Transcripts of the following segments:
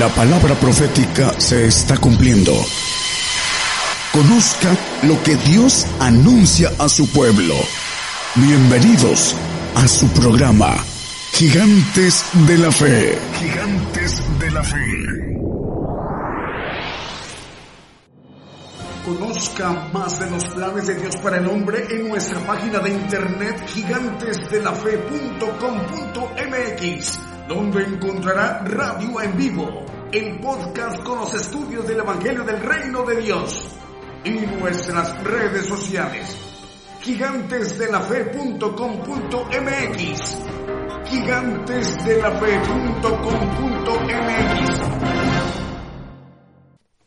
La palabra profética se está cumpliendo. Conozca lo que Dios anuncia a su pueblo. Bienvenidos a su programa, Gigantes de la Fe. Gigantes de la Fe. Conozca más de los planes de Dios para el hombre en nuestra página de internet gigantesdelafe.com.mx, donde encontrará radio en vivo, el podcast con los estudios del Evangelio del Reino de Dios y nuestras redes sociales. Gigantesdelafe.com.mx gigantesdelafe.com.mx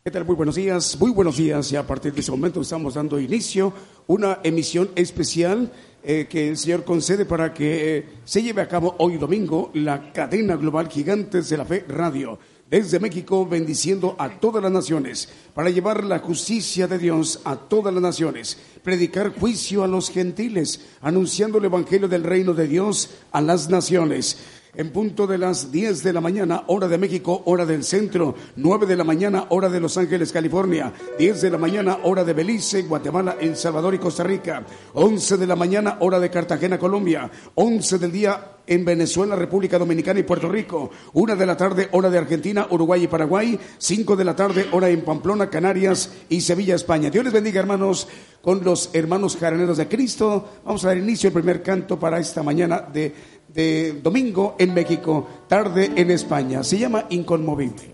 Muy buenos días, muy buenos días. Y a partir de ese momento estamos dando inicio a una emisión especial eh, que el Señor concede para que eh, se lleve a cabo hoy domingo la cadena global Gigantes de la Fe Radio. Desde México, bendiciendo a todas las naciones, para llevar la justicia de Dios a todas las naciones, predicar juicio a los gentiles, anunciando el Evangelio del reino de Dios a las naciones en punto de las 10 de la mañana, hora de México, hora del centro, 9 de la mañana, hora de Los Ángeles, California, 10 de la mañana, hora de Belice, Guatemala, El Salvador y Costa Rica, 11 de la mañana, hora de Cartagena, Colombia, 11 del día en Venezuela, República Dominicana y Puerto Rico, una de la tarde, hora de Argentina, Uruguay y Paraguay, cinco de la tarde, hora en Pamplona, Canarias y Sevilla, España. Dios les bendiga, hermanos, con los hermanos jaraneros de Cristo. Vamos a dar inicio al primer canto para esta mañana de de domingo en México, tarde en España. Se llama Inconmovible.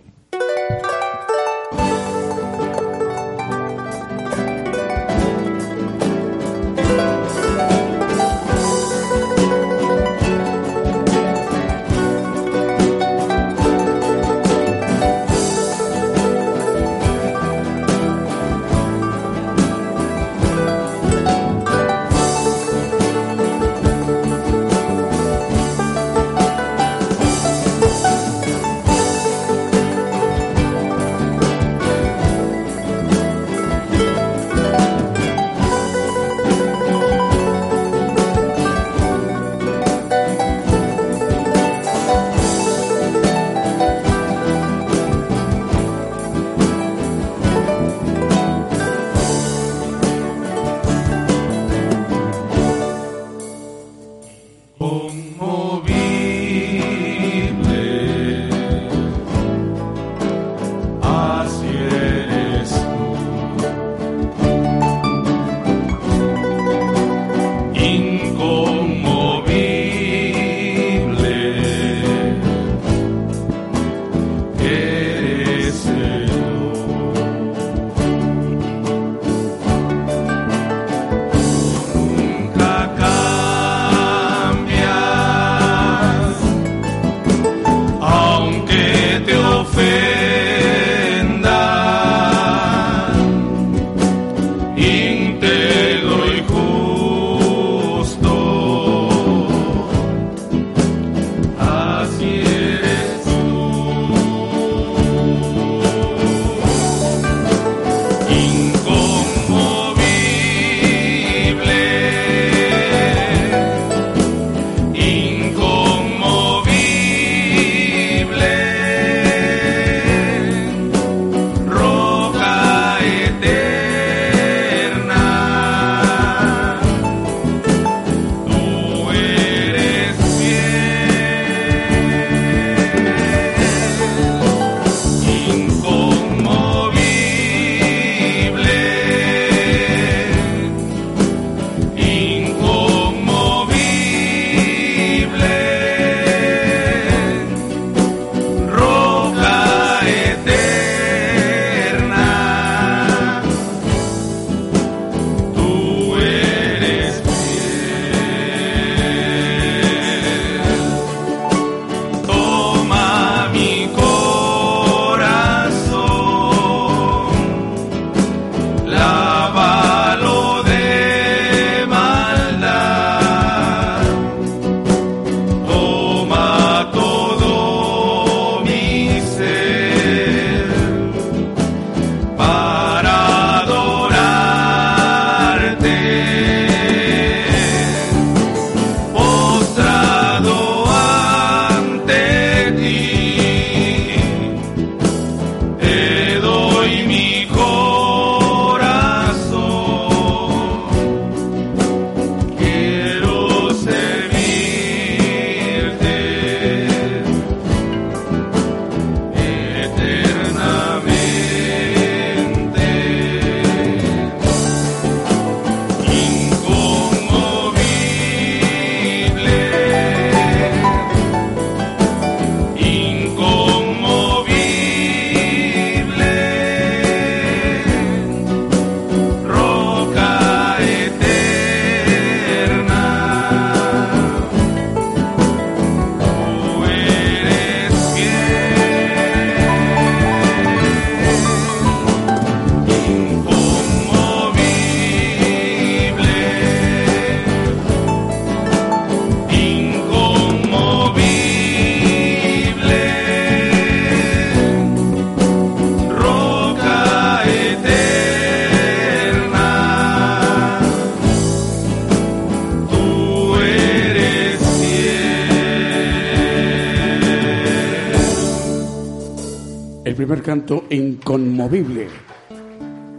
Canto inconmovible.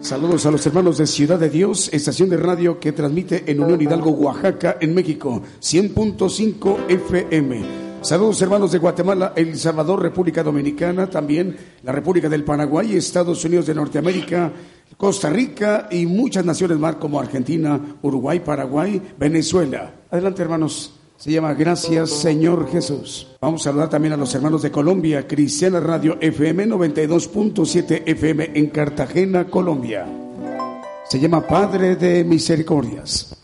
Saludos a los hermanos de Ciudad de Dios, estación de radio que transmite en Unión Hidalgo, Oaxaca, en México, 100.5 FM. Saludos hermanos de Guatemala, El Salvador, República Dominicana, también la República del Paraguay, Estados Unidos de Norteamérica, Costa Rica y muchas naciones más como Argentina, Uruguay, Paraguay, Venezuela. Adelante hermanos. Se llama Gracias Señor Jesús. Vamos a saludar también a los hermanos de Colombia, Cristiana Radio FM 92.7 FM en Cartagena, Colombia. Se llama Padre de Misericordias.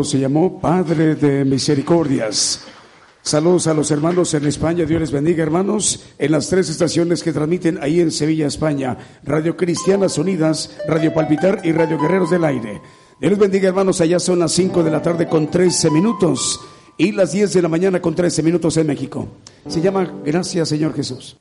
Se llamó Padre de Misericordias. Saludos a los hermanos en España, Dios les bendiga hermanos, en las tres estaciones que transmiten ahí en Sevilla, España, Radio Cristianas Unidas, Radio Palpitar y Radio Guerreros del Aire. Dios les bendiga hermanos, allá son las 5 de la tarde con 13 minutos y las 10 de la mañana con 13 minutos en México. Se llama Gracias Señor Jesús.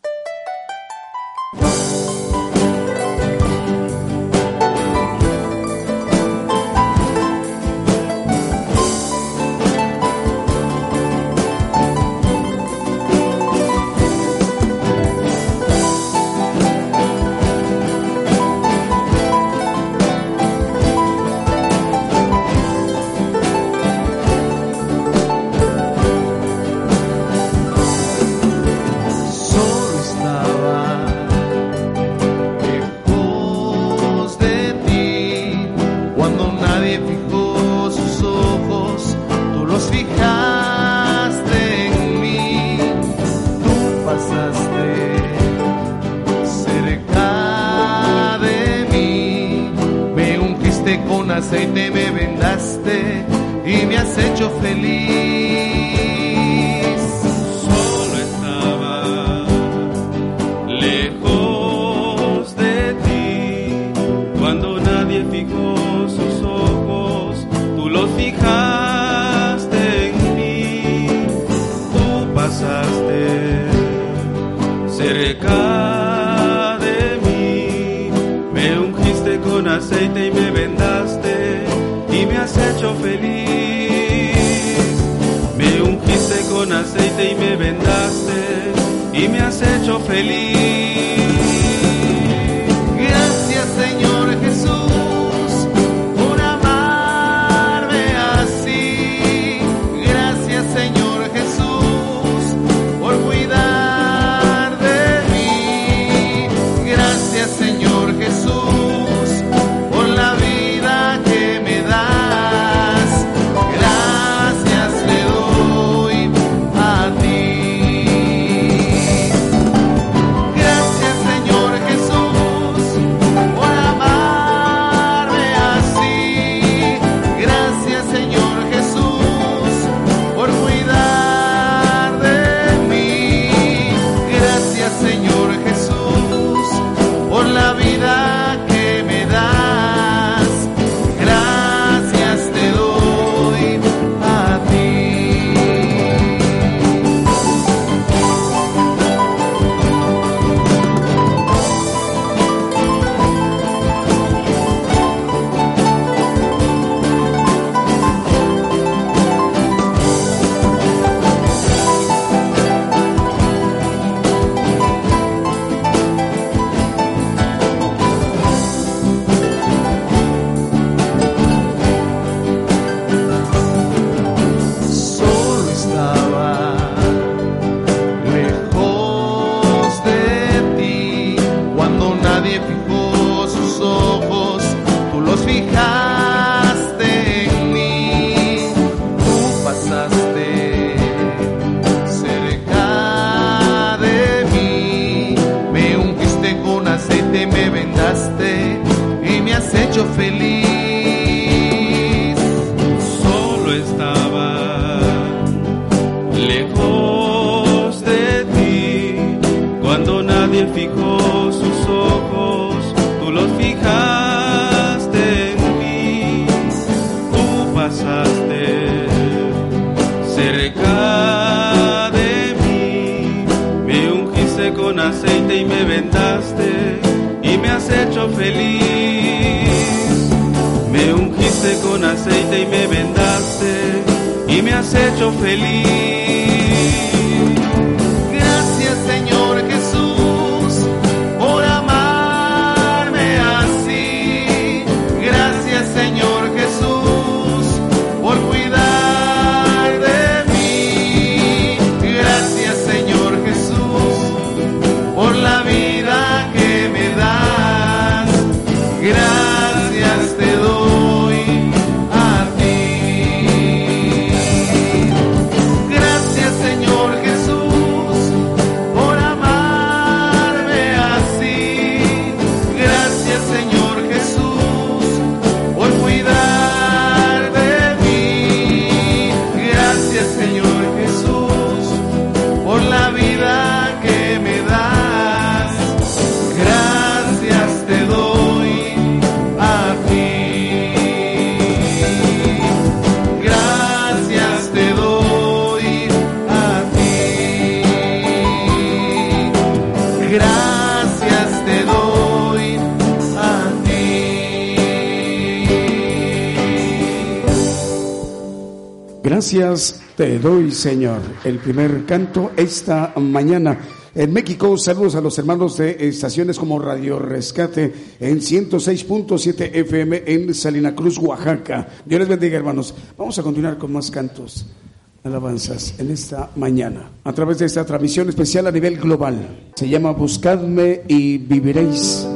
Señor. El primer canto esta mañana. En México, saludos a los hermanos de estaciones como Radio Rescate en 106.7 FM en Salina Cruz, Oaxaca. Dios les bendiga, hermanos. Vamos a continuar con más cantos, alabanzas en esta mañana, a través de esta transmisión especial a nivel global. Se llama Buscadme y viviréis.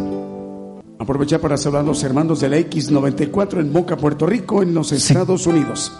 Aprovechar para saludar a los hermanos de la X94 en Boca, Puerto Rico, en los Estados Unidos.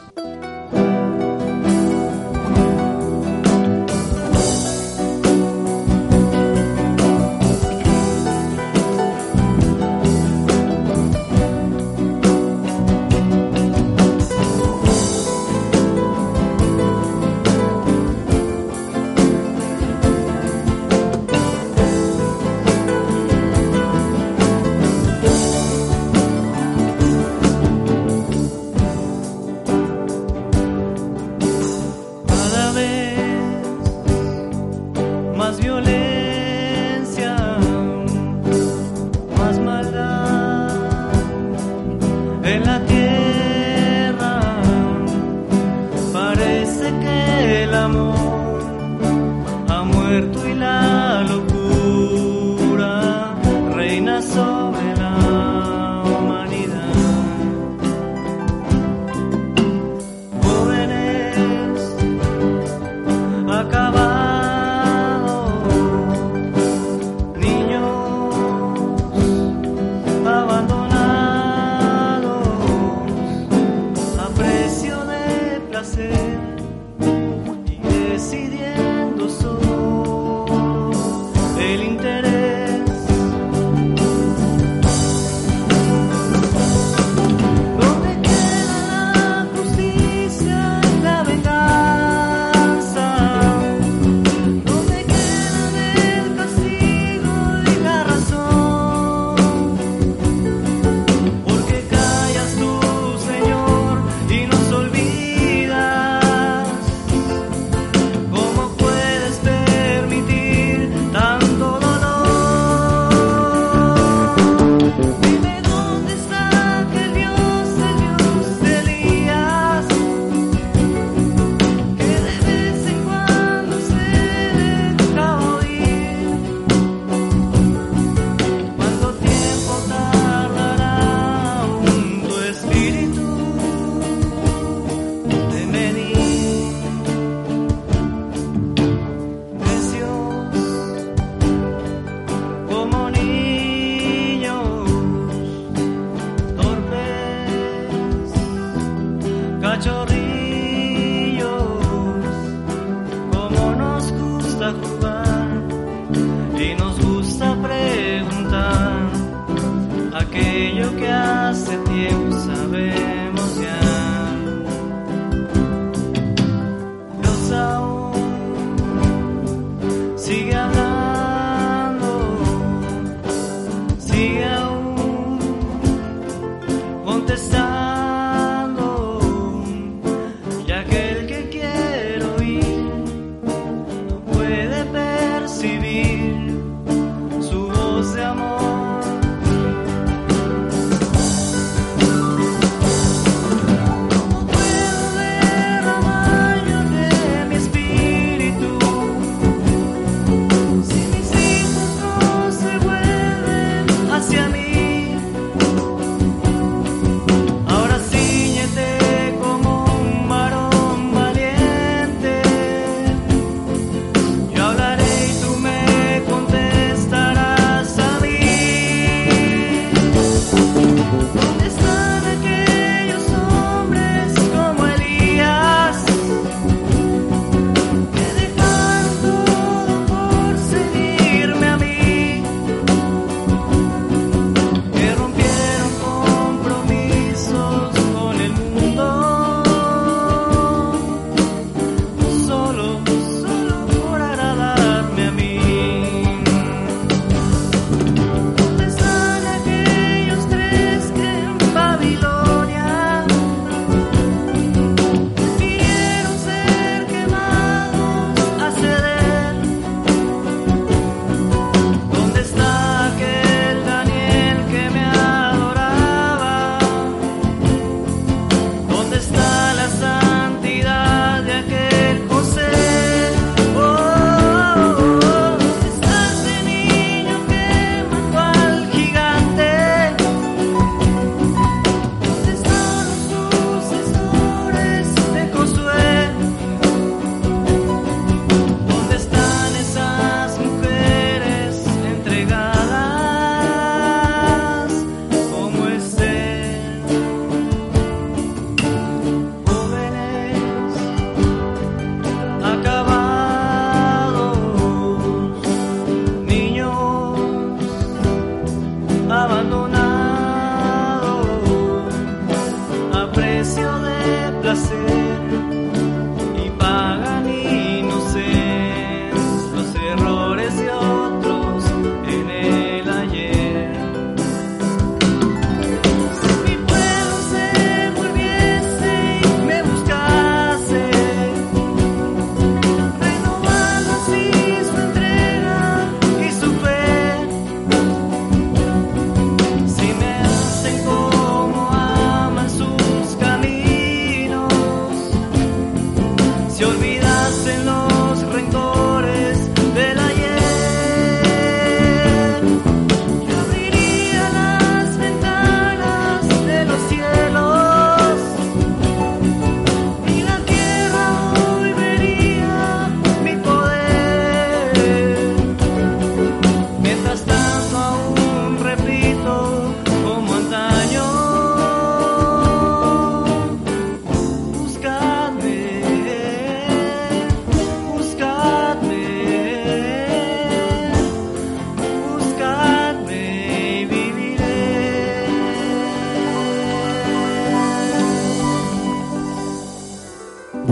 ha muerto y la locura reina sobre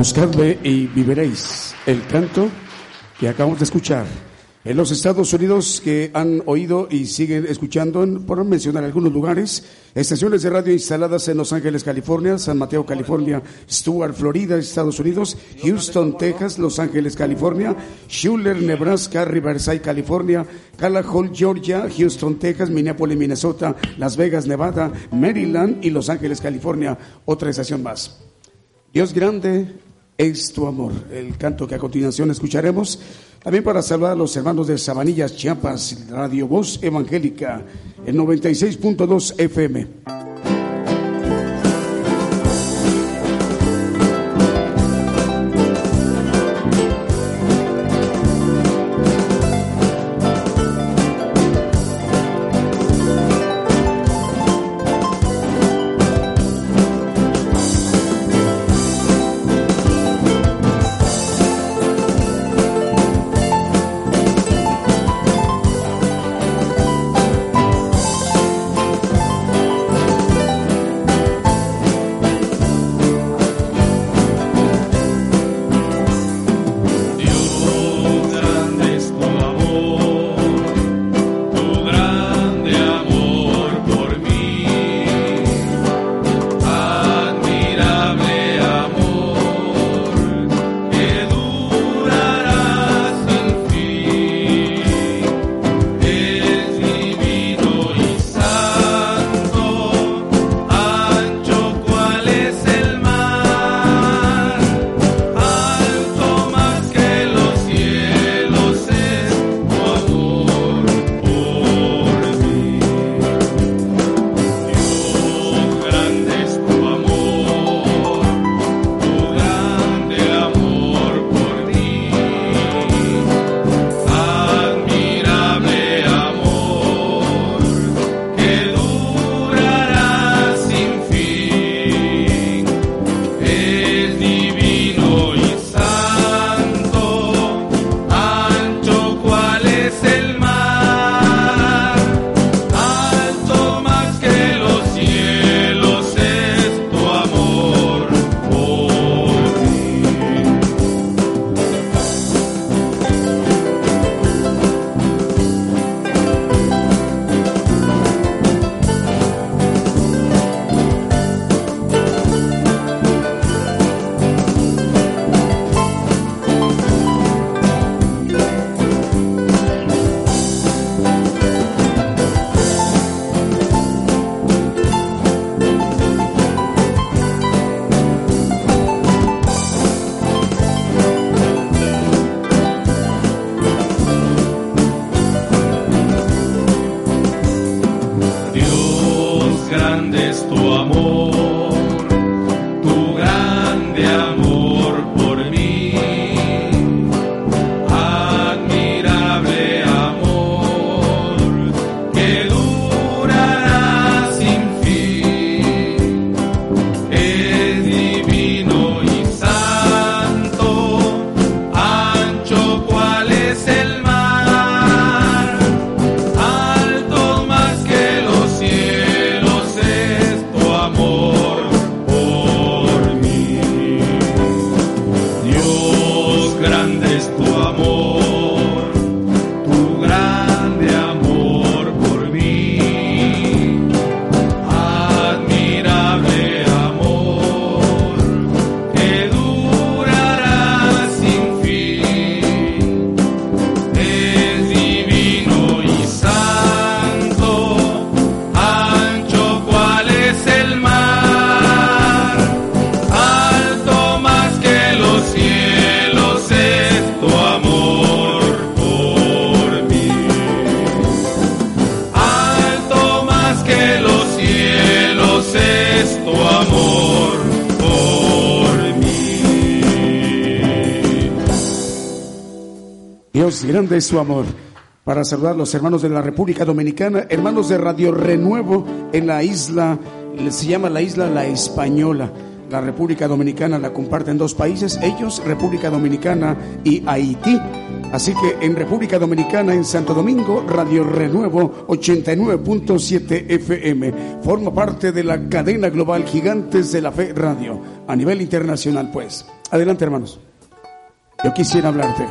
Buscadme y viviréis. El canto que acabamos de escuchar. En los Estados Unidos que han oído y siguen escuchando, por mencionar algunos lugares, estaciones de radio instaladas en Los Ángeles, California, San Mateo, California, Stuart, Florida, Estados Unidos, Houston, Texas, Los Ángeles, California, Schuller, Nebraska, Riverside, California, Hall, Georgia, Houston, Texas, Minneapolis, Minnesota, Las Vegas, Nevada, Maryland y Los Ángeles, California. Otra estación más. Dios grande es tu amor. El canto que a continuación escucharemos también para saludar a los hermanos de Sabanillas, Chiapas, Radio Voz Evangélica, en 96.2 FM. Grande es su amor. Para saludar a los hermanos de la República Dominicana, hermanos de Radio Renuevo en la isla, se llama la isla La Española. La República Dominicana la comparten dos países, ellos, República Dominicana y Haití. Así que en República Dominicana, en Santo Domingo, Radio Renuevo 89.7 FM. Forma parte de la cadena global Gigantes de la Fe Radio. A nivel internacional, pues. Adelante, hermanos. Yo quisiera hablarte.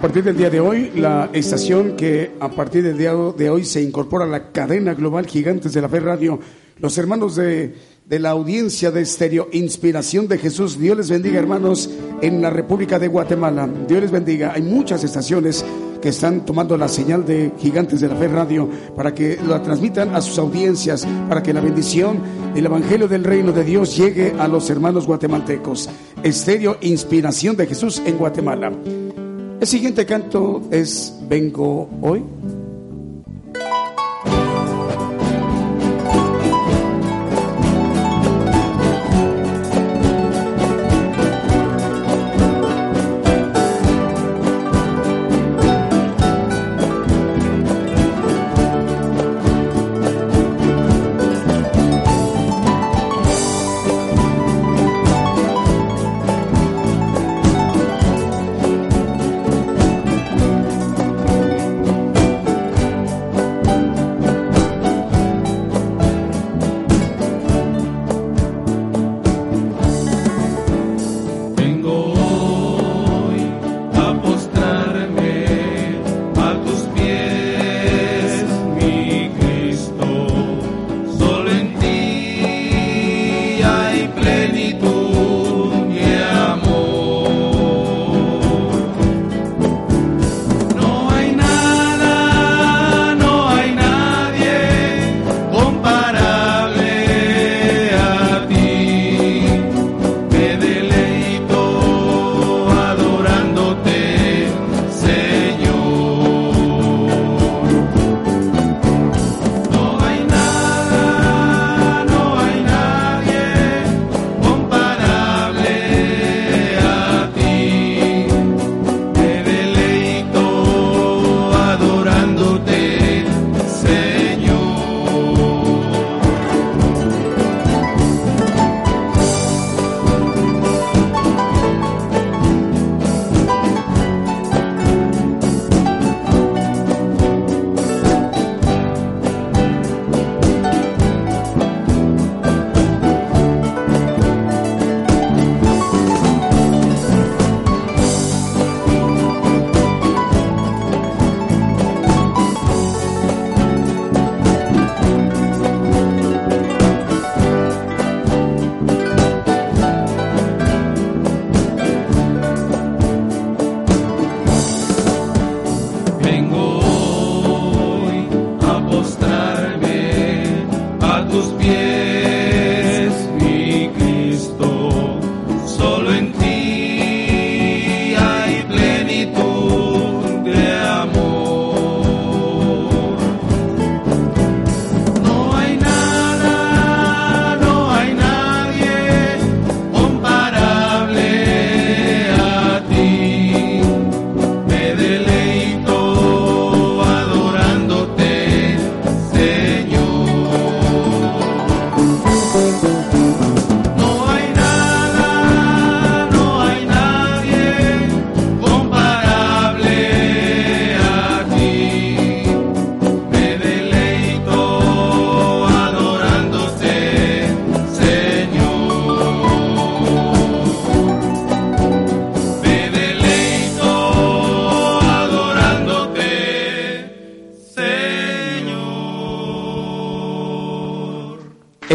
Partir del día de hoy, la estación que a partir del día de hoy se incorpora a la cadena global Gigantes de la Fe Radio, los hermanos de, de la audiencia de Estéreo Inspiración de Jesús. Dios les bendiga, hermanos, en la República de Guatemala. Dios les bendiga. Hay muchas estaciones que están tomando la señal de Gigantes de la Fe Radio para que la transmitan a sus audiencias, para que la bendición del Evangelio del Reino de Dios llegue a los hermanos guatemaltecos. Estéreo Inspiración de Jesús en Guatemala. El siguiente canto es Vengo hoy.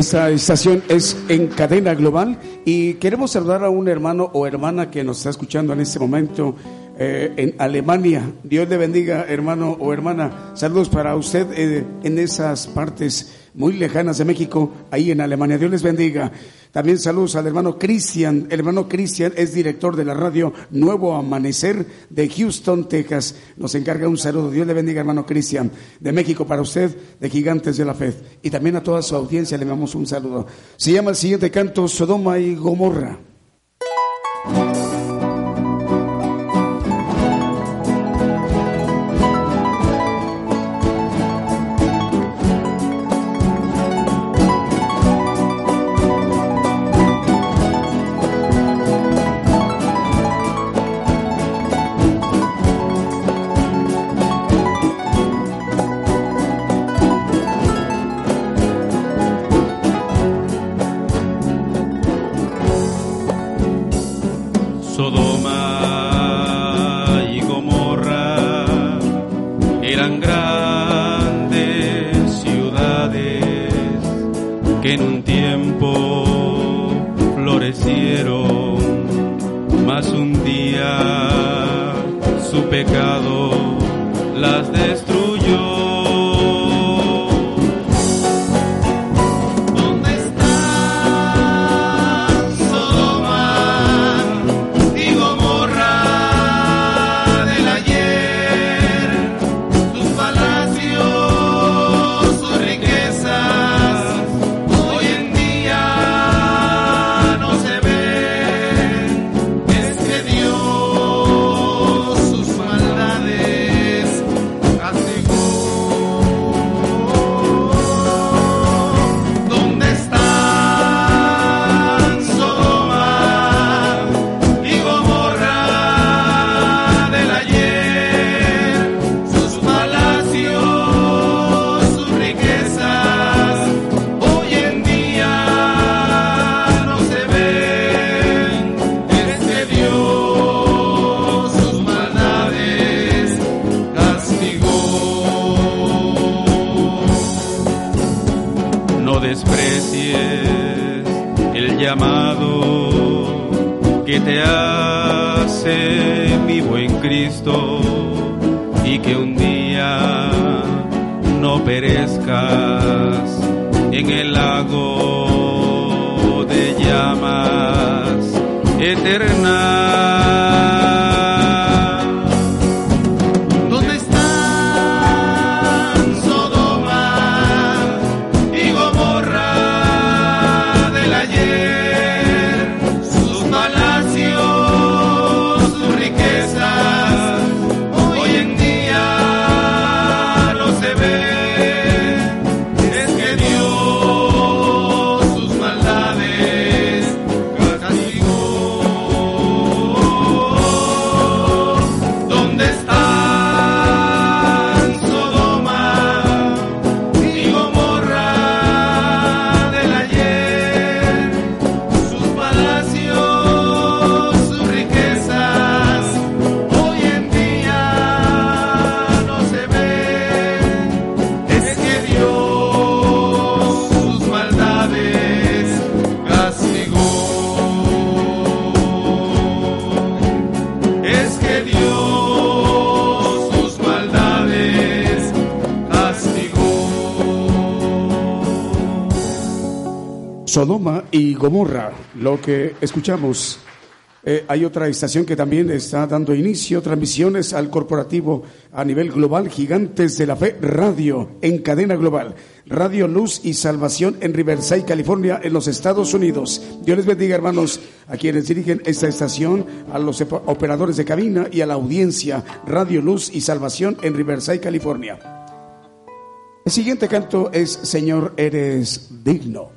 Esta estación es en cadena global y queremos saludar a un hermano o hermana que nos está escuchando en este momento eh, en Alemania. Dios le bendiga, hermano o hermana. Saludos para usted eh, en esas partes muy lejanas de México, ahí en Alemania. Dios les bendiga. También saludos al hermano Cristian. El hermano Cristian es director de la radio Nuevo Amanecer de Houston, Texas. Nos encarga un saludo. Dios le bendiga, hermano Cristian. De México para usted, de Gigantes de la Fe. Y también a toda su audiencia le damos un saludo. Se llama el siguiente canto Sodoma y Gomorra. Y Gomorra, lo que escuchamos. Eh, hay otra estación que también está dando inicio, transmisiones al corporativo a nivel global, Gigantes de la Fe Radio, en cadena global. Radio Luz y Salvación en Riverside, California, en los Estados Unidos. Dios les bendiga, hermanos, a quienes dirigen esta estación, a los operadores de cabina y a la audiencia. Radio Luz y Salvación en Riverside, California. El siguiente canto es Señor, eres digno.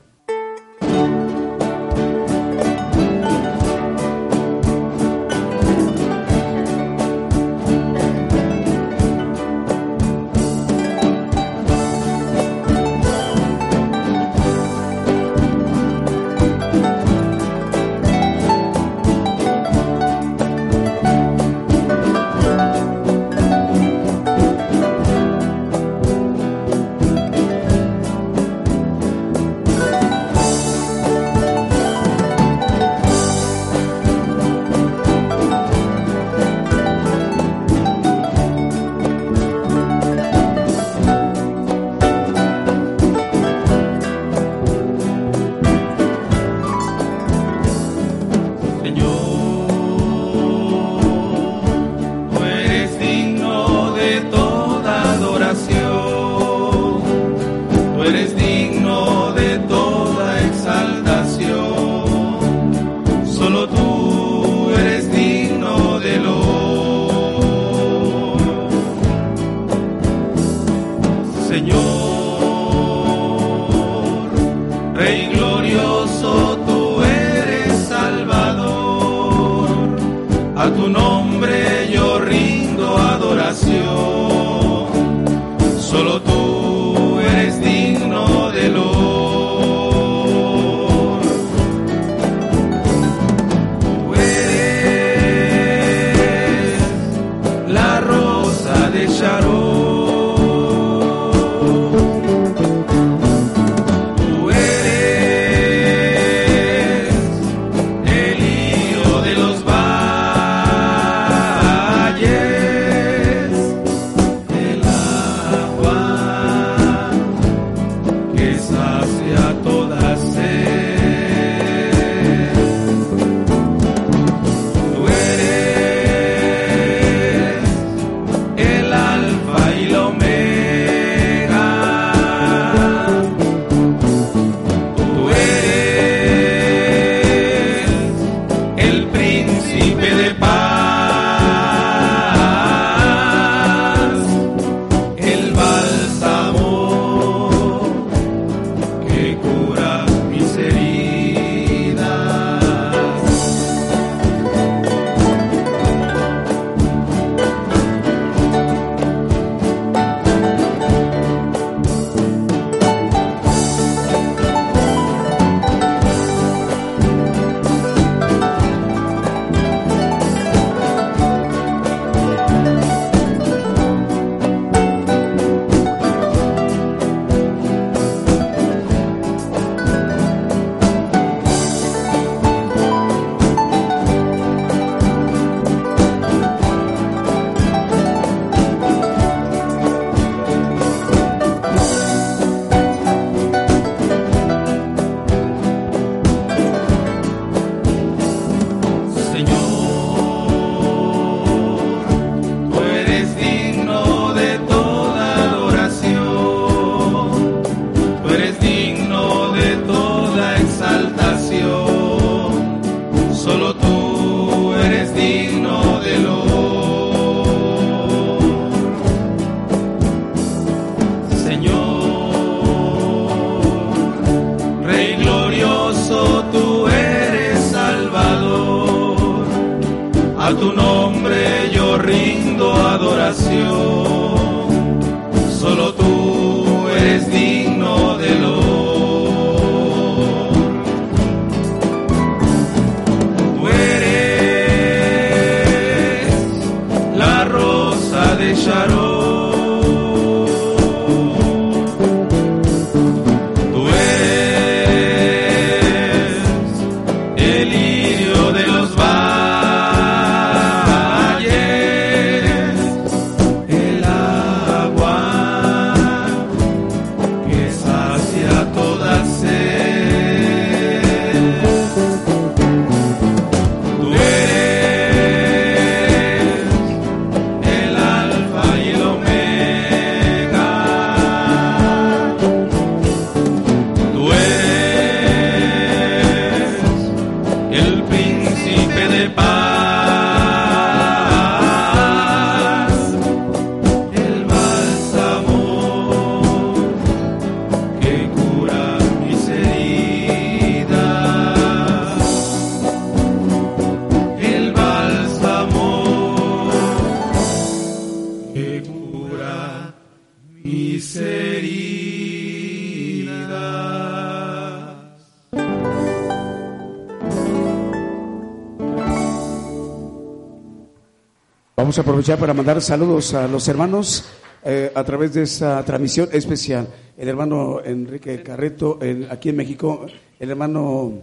Vamos a aprovechar para mandar saludos a los hermanos eh, a través de esta transmisión especial. El hermano Enrique Carreto, aquí en México, el hermano,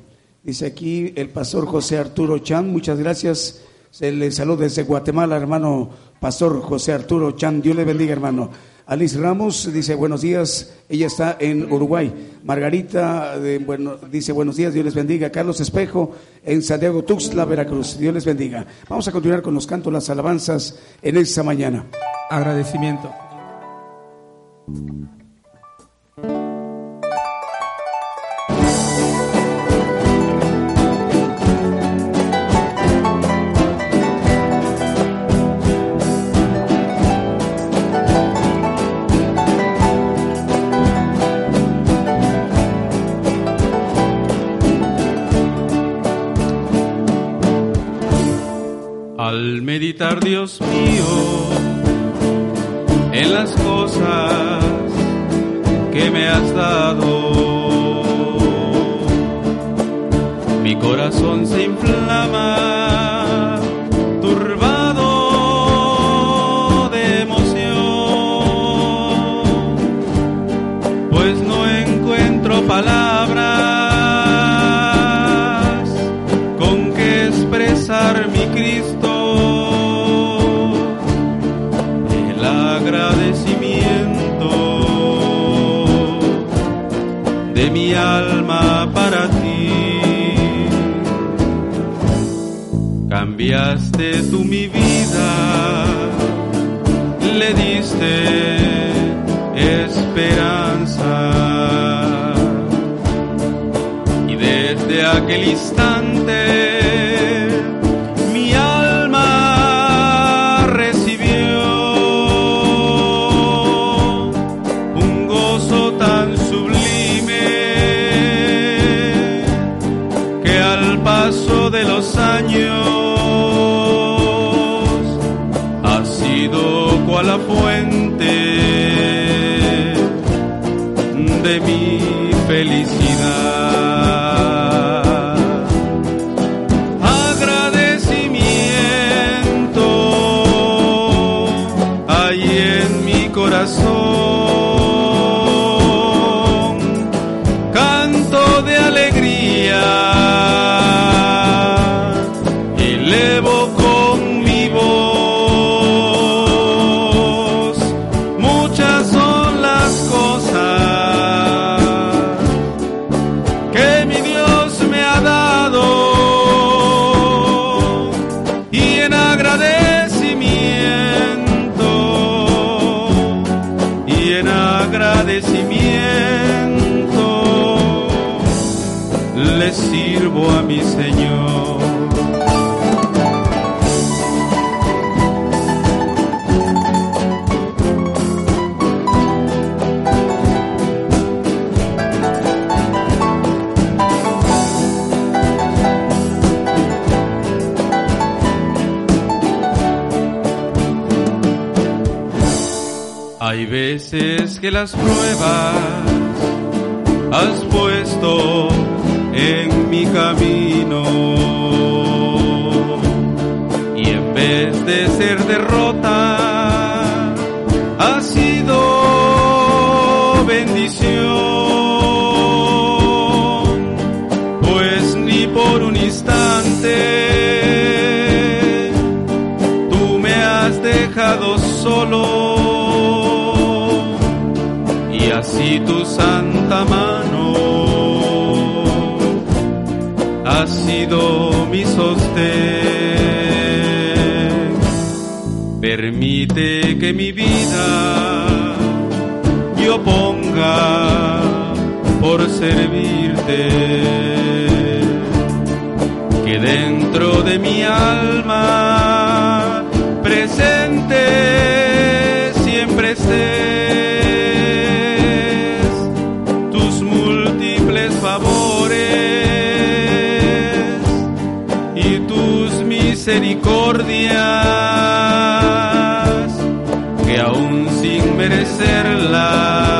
dice aquí, el pastor José Arturo Chan, muchas gracias. Se le saluda desde Guatemala, hermano pastor José Arturo Chan. Dios le bendiga, hermano. Alice Ramos dice buenos días, ella está en Uruguay. Margarita de, bueno, dice buenos días, Dios les bendiga. Carlos Espejo en Santiago Tuxtla, Veracruz, Dios les bendiga. Vamos a continuar con los cantos, las alabanzas en esta mañana. Agradecimiento. Al meditar, Dios mío, en las cosas que me has dado. Mi corazón se inflama, Cambiaste tú mi vida, le diste esperanza. Y desde aquel instante veces que las pruebas has puesto en mi camino. Y en vez de ser derrota ha sido bendición. Pues ni por un instante tú me has dejado así tu santa mano ha sido mi sostén. Permite que mi vida yo ponga por servirte que dentro de mi alma presente siempre estés misericordias que aún sin merecerlas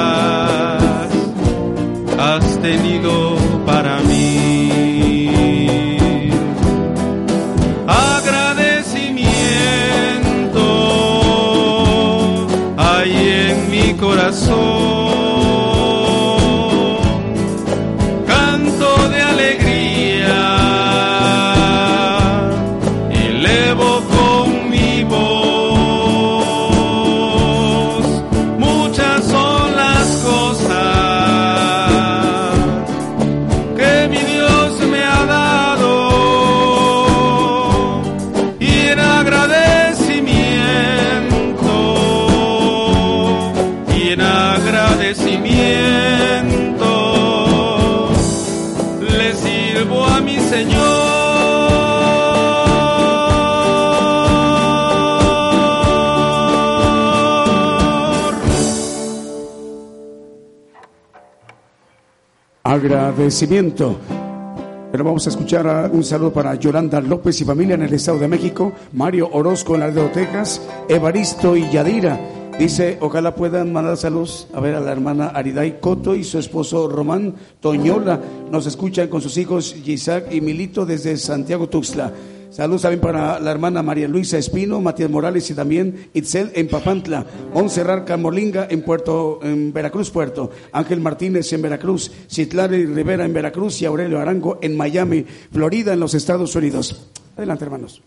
Agradecimiento. Pero vamos a escuchar un saludo para Yolanda López y familia en el Estado de México, Mario Orozco en Laredo, Texas, Evaristo y Yadira. Dice, ojalá puedan mandar saludos a ver a la hermana Ariday Coto y su esposo Román Toñola. Nos escuchan con sus hijos Isaac y Milito desde Santiago Tuxtla. Saludos también para la hermana María Luisa Espino, Matías Morales y también Itzel en Papantla, Montserrat Camolinga en Puerto, en Veracruz, Puerto, Ángel Martínez en Veracruz, Citlari Rivera en Veracruz y Aurelio Arango en Miami, Florida, en los Estados Unidos. Adelante, hermanos.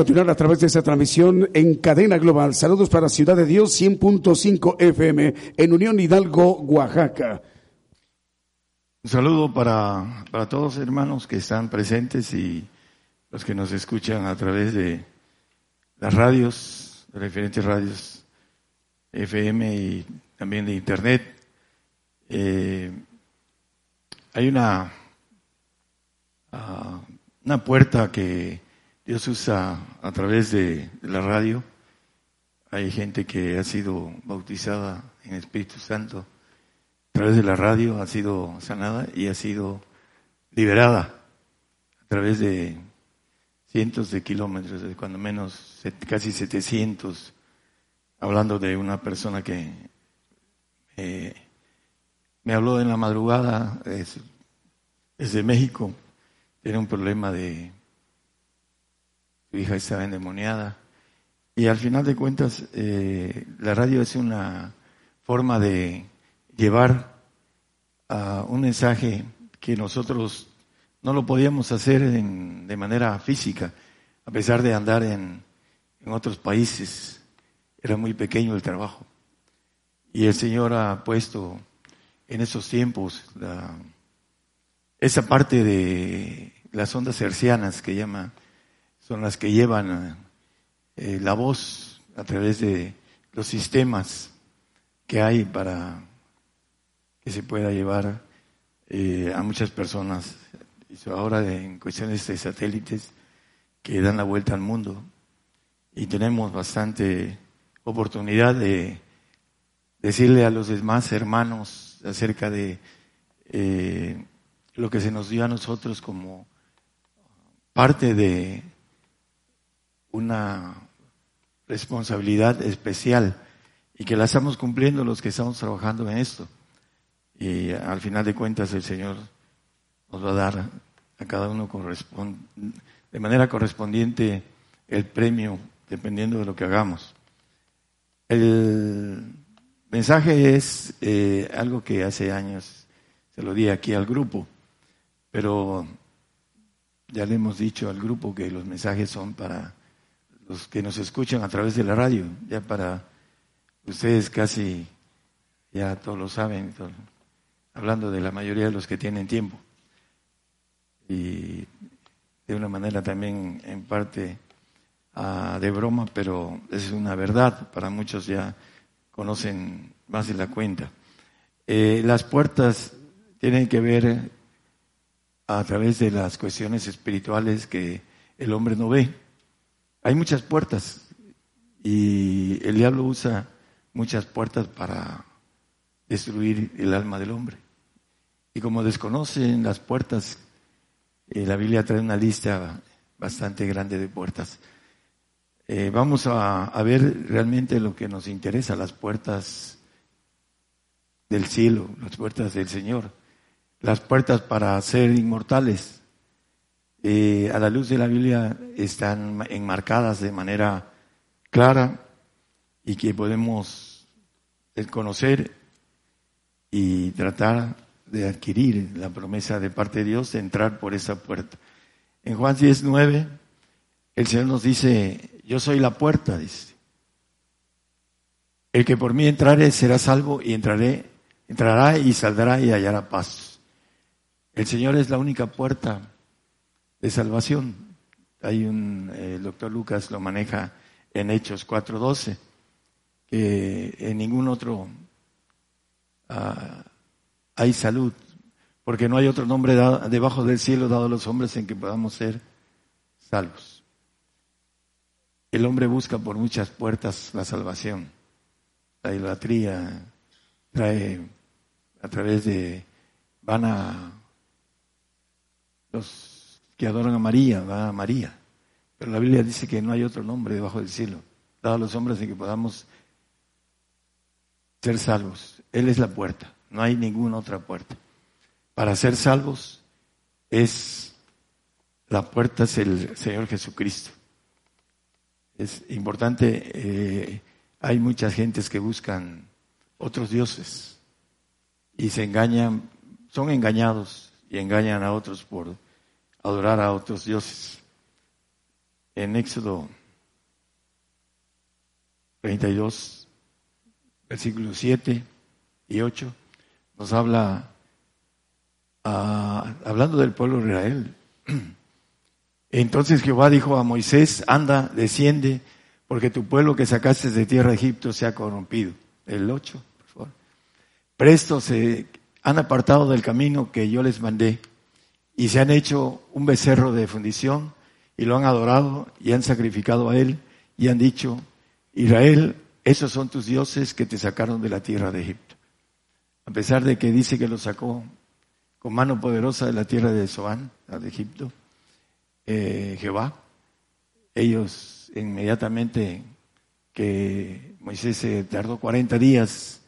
Continuar a través de esta transmisión en cadena global. Saludos para Ciudad de Dios 100.5 FM en Unión Hidalgo, Oaxaca. Un saludo para, para todos hermanos que están presentes y los que nos escuchan a través de las radios, de diferentes radios FM y también de Internet. Eh, hay una, ah, una puerta que Dios usa a través de la radio. Hay gente que ha sido bautizada en Espíritu Santo. A través de la radio, ha sido sanada y ha sido liberada. A través de cientos de kilómetros, de cuando menos casi 700, hablando de una persona que me habló en la madrugada desde México, tiene un problema de su hija estaba endemoniada. Y al final de cuentas, eh, la radio es una forma de llevar a un mensaje que nosotros no lo podíamos hacer de manera física, a pesar de andar en, en otros países. Era muy pequeño el trabajo. Y el Señor ha puesto en esos tiempos esa parte de las ondas hercianas que llama, son las que llevan eh, la voz a través de los sistemas que hay para que se pueda llevar eh, a muchas personas. Ahora en cuestiones de satélites que dan la vuelta al mundo y tenemos bastante oportunidad de decirle a los demás hermanos acerca de eh, lo que se nos dio a nosotros como parte de una responsabilidad especial y que la estamos cumpliendo los que estamos trabajando en esto. Y al final de cuentas el Señor nos va a dar a cada uno de manera correspondiente el premio dependiendo de lo que hagamos. El mensaje es eh, algo que hace años se lo di aquí al grupo, pero ya le hemos dicho al grupo que los mensajes son para los que nos escuchan a través de la radio, ya para ustedes casi ya todos lo saben, hablando de la mayoría de los que tienen tiempo. Y de una manera también en parte Ah, de broma, pero es una verdad. Para muchos ya conocen más de la cuenta. Eh, las puertas tienen que ver a través de las cuestiones espirituales que el hombre no ve. Hay muchas puertas y el diablo usa muchas puertas para destruir el alma del hombre. Y como desconocen las puertas, eh, la Biblia trae una lista bastante grande de puertas. Eh, vamos a, ver realmente lo que nos interesa, las puertas del cielo, las puertas del Señor, las puertas para ser inmortales. Eh, a la luz de la Biblia están enmarcadas de manera clara y que podemos conocer y tratar de adquirir la promesa de parte de Dios de entrar por esa puerta. En Juan 19, el Señor nos dice, yo soy la puerta, dice. El que por mí entrare será salvo y entrará y saldrá y hallará paz. El Señor es la única puerta de salvación. Hay un, eh, el doctor Lucas lo maneja en Hechos 4.12, que en ningún otro ah, hay salud, porque no hay otro nombre debajo del cielo dado a los hombres en que podamos ser salvos. El hombre busca por muchas puertas la salvación. La idolatría trae a través de, van a los que adoran a María, a María. Pero la Biblia dice que no hay otro nombre debajo del cielo, dado a los hombres en que podamos ser salvos. Él es la puerta, no hay ninguna otra puerta. Para ser salvos es la puerta es el Señor Jesucristo es importante, eh, hay muchas gentes que buscan otros dioses y se engañan, son engañados y engañan a otros por adorar a otros dioses. En Éxodo 32, versículos 7 y 8, nos habla, ah, hablando del pueblo de Israel, Entonces Jehová dijo a Moisés, anda, desciende, porque tu pueblo que sacaste de tierra de Egipto se ha corrompido. El 8, por favor. Presto se han apartado del camino que yo les mandé y se han hecho un becerro de fundición y lo han adorado y han sacrificado a él y han dicho, Israel, esos son tus dioses que te sacaron de la tierra de Egipto. A pesar de que dice que lo sacó con mano poderosa de la tierra de Zoán, de Egipto, eh, Jehová, ellos inmediatamente que Moisés se tardó 40 días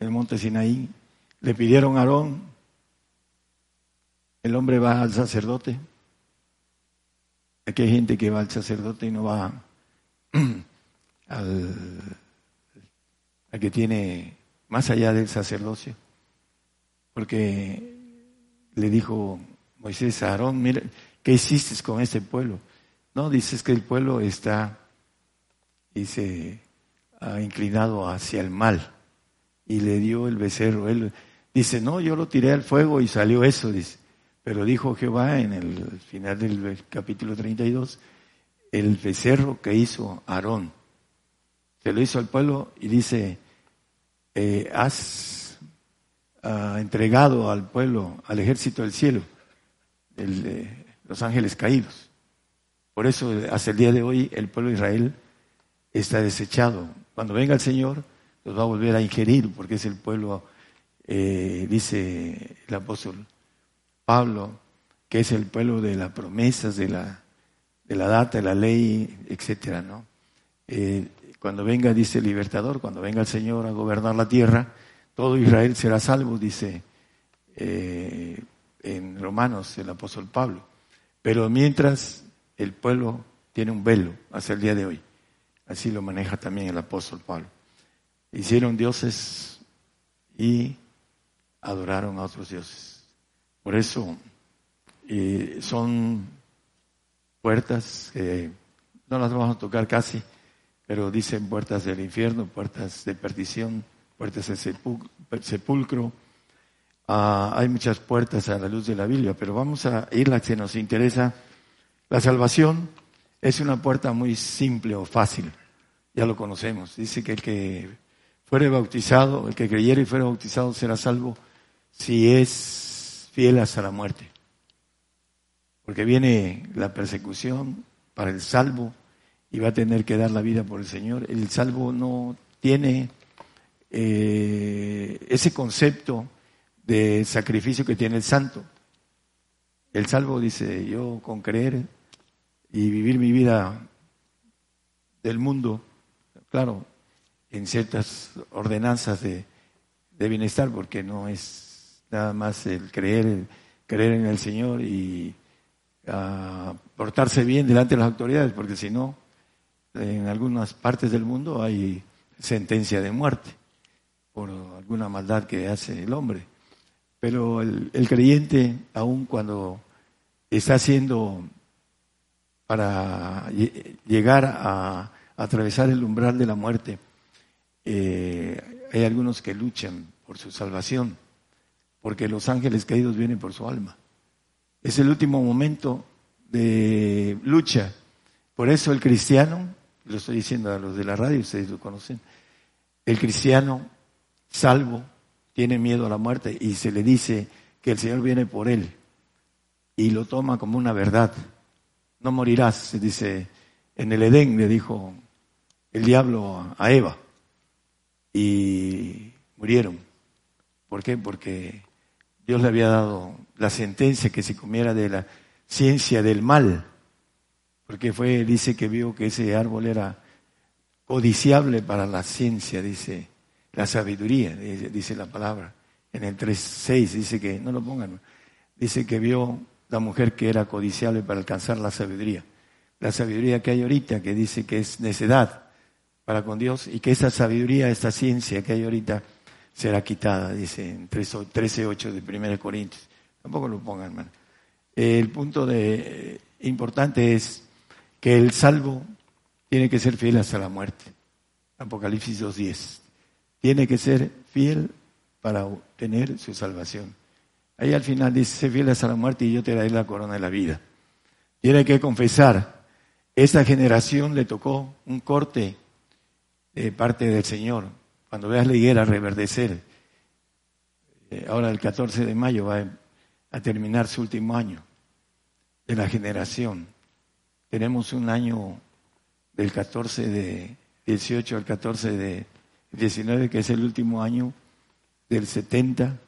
en el monte Sinaí, le pidieron a Aarón, el hombre va al sacerdote. Aquí hay gente que va al sacerdote y no va al, que tiene más allá del sacerdocio. Porque le dijo Moisés a Aarón, mira, ¿Qué hiciste con este pueblo? No, dices que el pueblo está, dice, inclinado hacia el mal. y le dio el becerro. Él dice, no, yo lo tiré al fuego y salió eso, dice. Pero dijo Jehová en el final del capítulo 32, el becerro que hizo Aarón. Se lo hizo al pueblo y dice, eh, has ah, entregado al pueblo, al ejército del cielo, los ángeles caídos. Por eso, hasta el día de hoy, el pueblo de Israel está desechado. Cuando venga el Señor, los va a volver a ingerir, porque es el pueblo, eh, dice el apóstol Pablo, que es el pueblo de las promesas, de la, de la data, de la ley, etcétera, ¿no? Eh, cuando venga, dice el libertador, cuando venga el Señor a gobernar la tierra, todo Israel será salvo, dice eh, en Romanos el apóstol Pablo. Pero mientras el pueblo tiene un velo hasta el día de hoy, así lo maneja también el apóstol Pablo. Hicieron dioses y adoraron a otros dioses. Por eso eh, son puertas que no las vamos a tocar casi, pero dicen puertas del infierno, puertas de perdición, puertas del sepulcro. Ah, hay muchas puertas a la luz de la Biblia, pero vamos a ir a la que nos interesa. La salvación es una puerta muy simple o fácil, ya lo conocemos. Dice que el que fuere bautizado, el que creyere y fuere bautizado será salvo si es fiel hasta la muerte. Porque viene la persecución para el salvo, y va a tener que dar la vida por el Señor. El salvo no tiene eh, ese concepto de sacrificio que tiene el santo. El salvo dice, yo con creer y vivir mi vida del mundo, claro, en ciertas ordenanzas de, bienestar, porque no es nada más el creer, creer en el Señor y ah, portarse bien delante de las autoridades, porque si no, en algunas partes del mundo hay sentencia de muerte por alguna maldad que hace el hombre. Pero el, creyente, aun cuando está haciendo para llegar a, atravesar el umbral de la muerte, eh, hay algunos que luchan por su salvación, porque los ángeles caídos vienen por su alma. Es el último momento de lucha. Por eso el cristiano lo estoy diciendo a los de la radio, ustedes lo conocen, el cristiano salvo tiene miedo a la muerte y se le dice que el Señor viene por él y lo toma como una verdad. No morirás, se dice, en el Edén le dijo el diablo a Eva y murieron. ¿Por qué? Porque Dios le había dado la sentencia que se comiera de la ciencia del mal porque fue, dice que vio que ese árbol era codiciable para la ciencia, dice, la sabiduría, dice la palabra. En el 3.6 dice que, no lo pongan, dice que vio la mujer que era codiciable para alcanzar la sabiduría. La sabiduría que hay ahorita, que dice que es necedad para con Dios, y que esa sabiduría, esta ciencia que hay ahorita, será quitada, dice en 13.8 de 1 Corintios. Tampoco lo pongan, hermano. El punto de, importante es que el salvo tiene que ser fiel hasta la muerte. Apocalipsis 2.10. Tiene que ser fiel para obtener su salvación. Ahí al final dice, sé fiel hasta la muerte y yo te daré la corona de la vida. Tiene que confesar, esta generación le tocó un corte de parte del Señor. Cuando veas la higuera reverdecer, eh, ahora el 14 de mayo va a terminar su último año de la generación. Tenemos un año del 14 de 18 al 14 de 19, que es el último año del 70,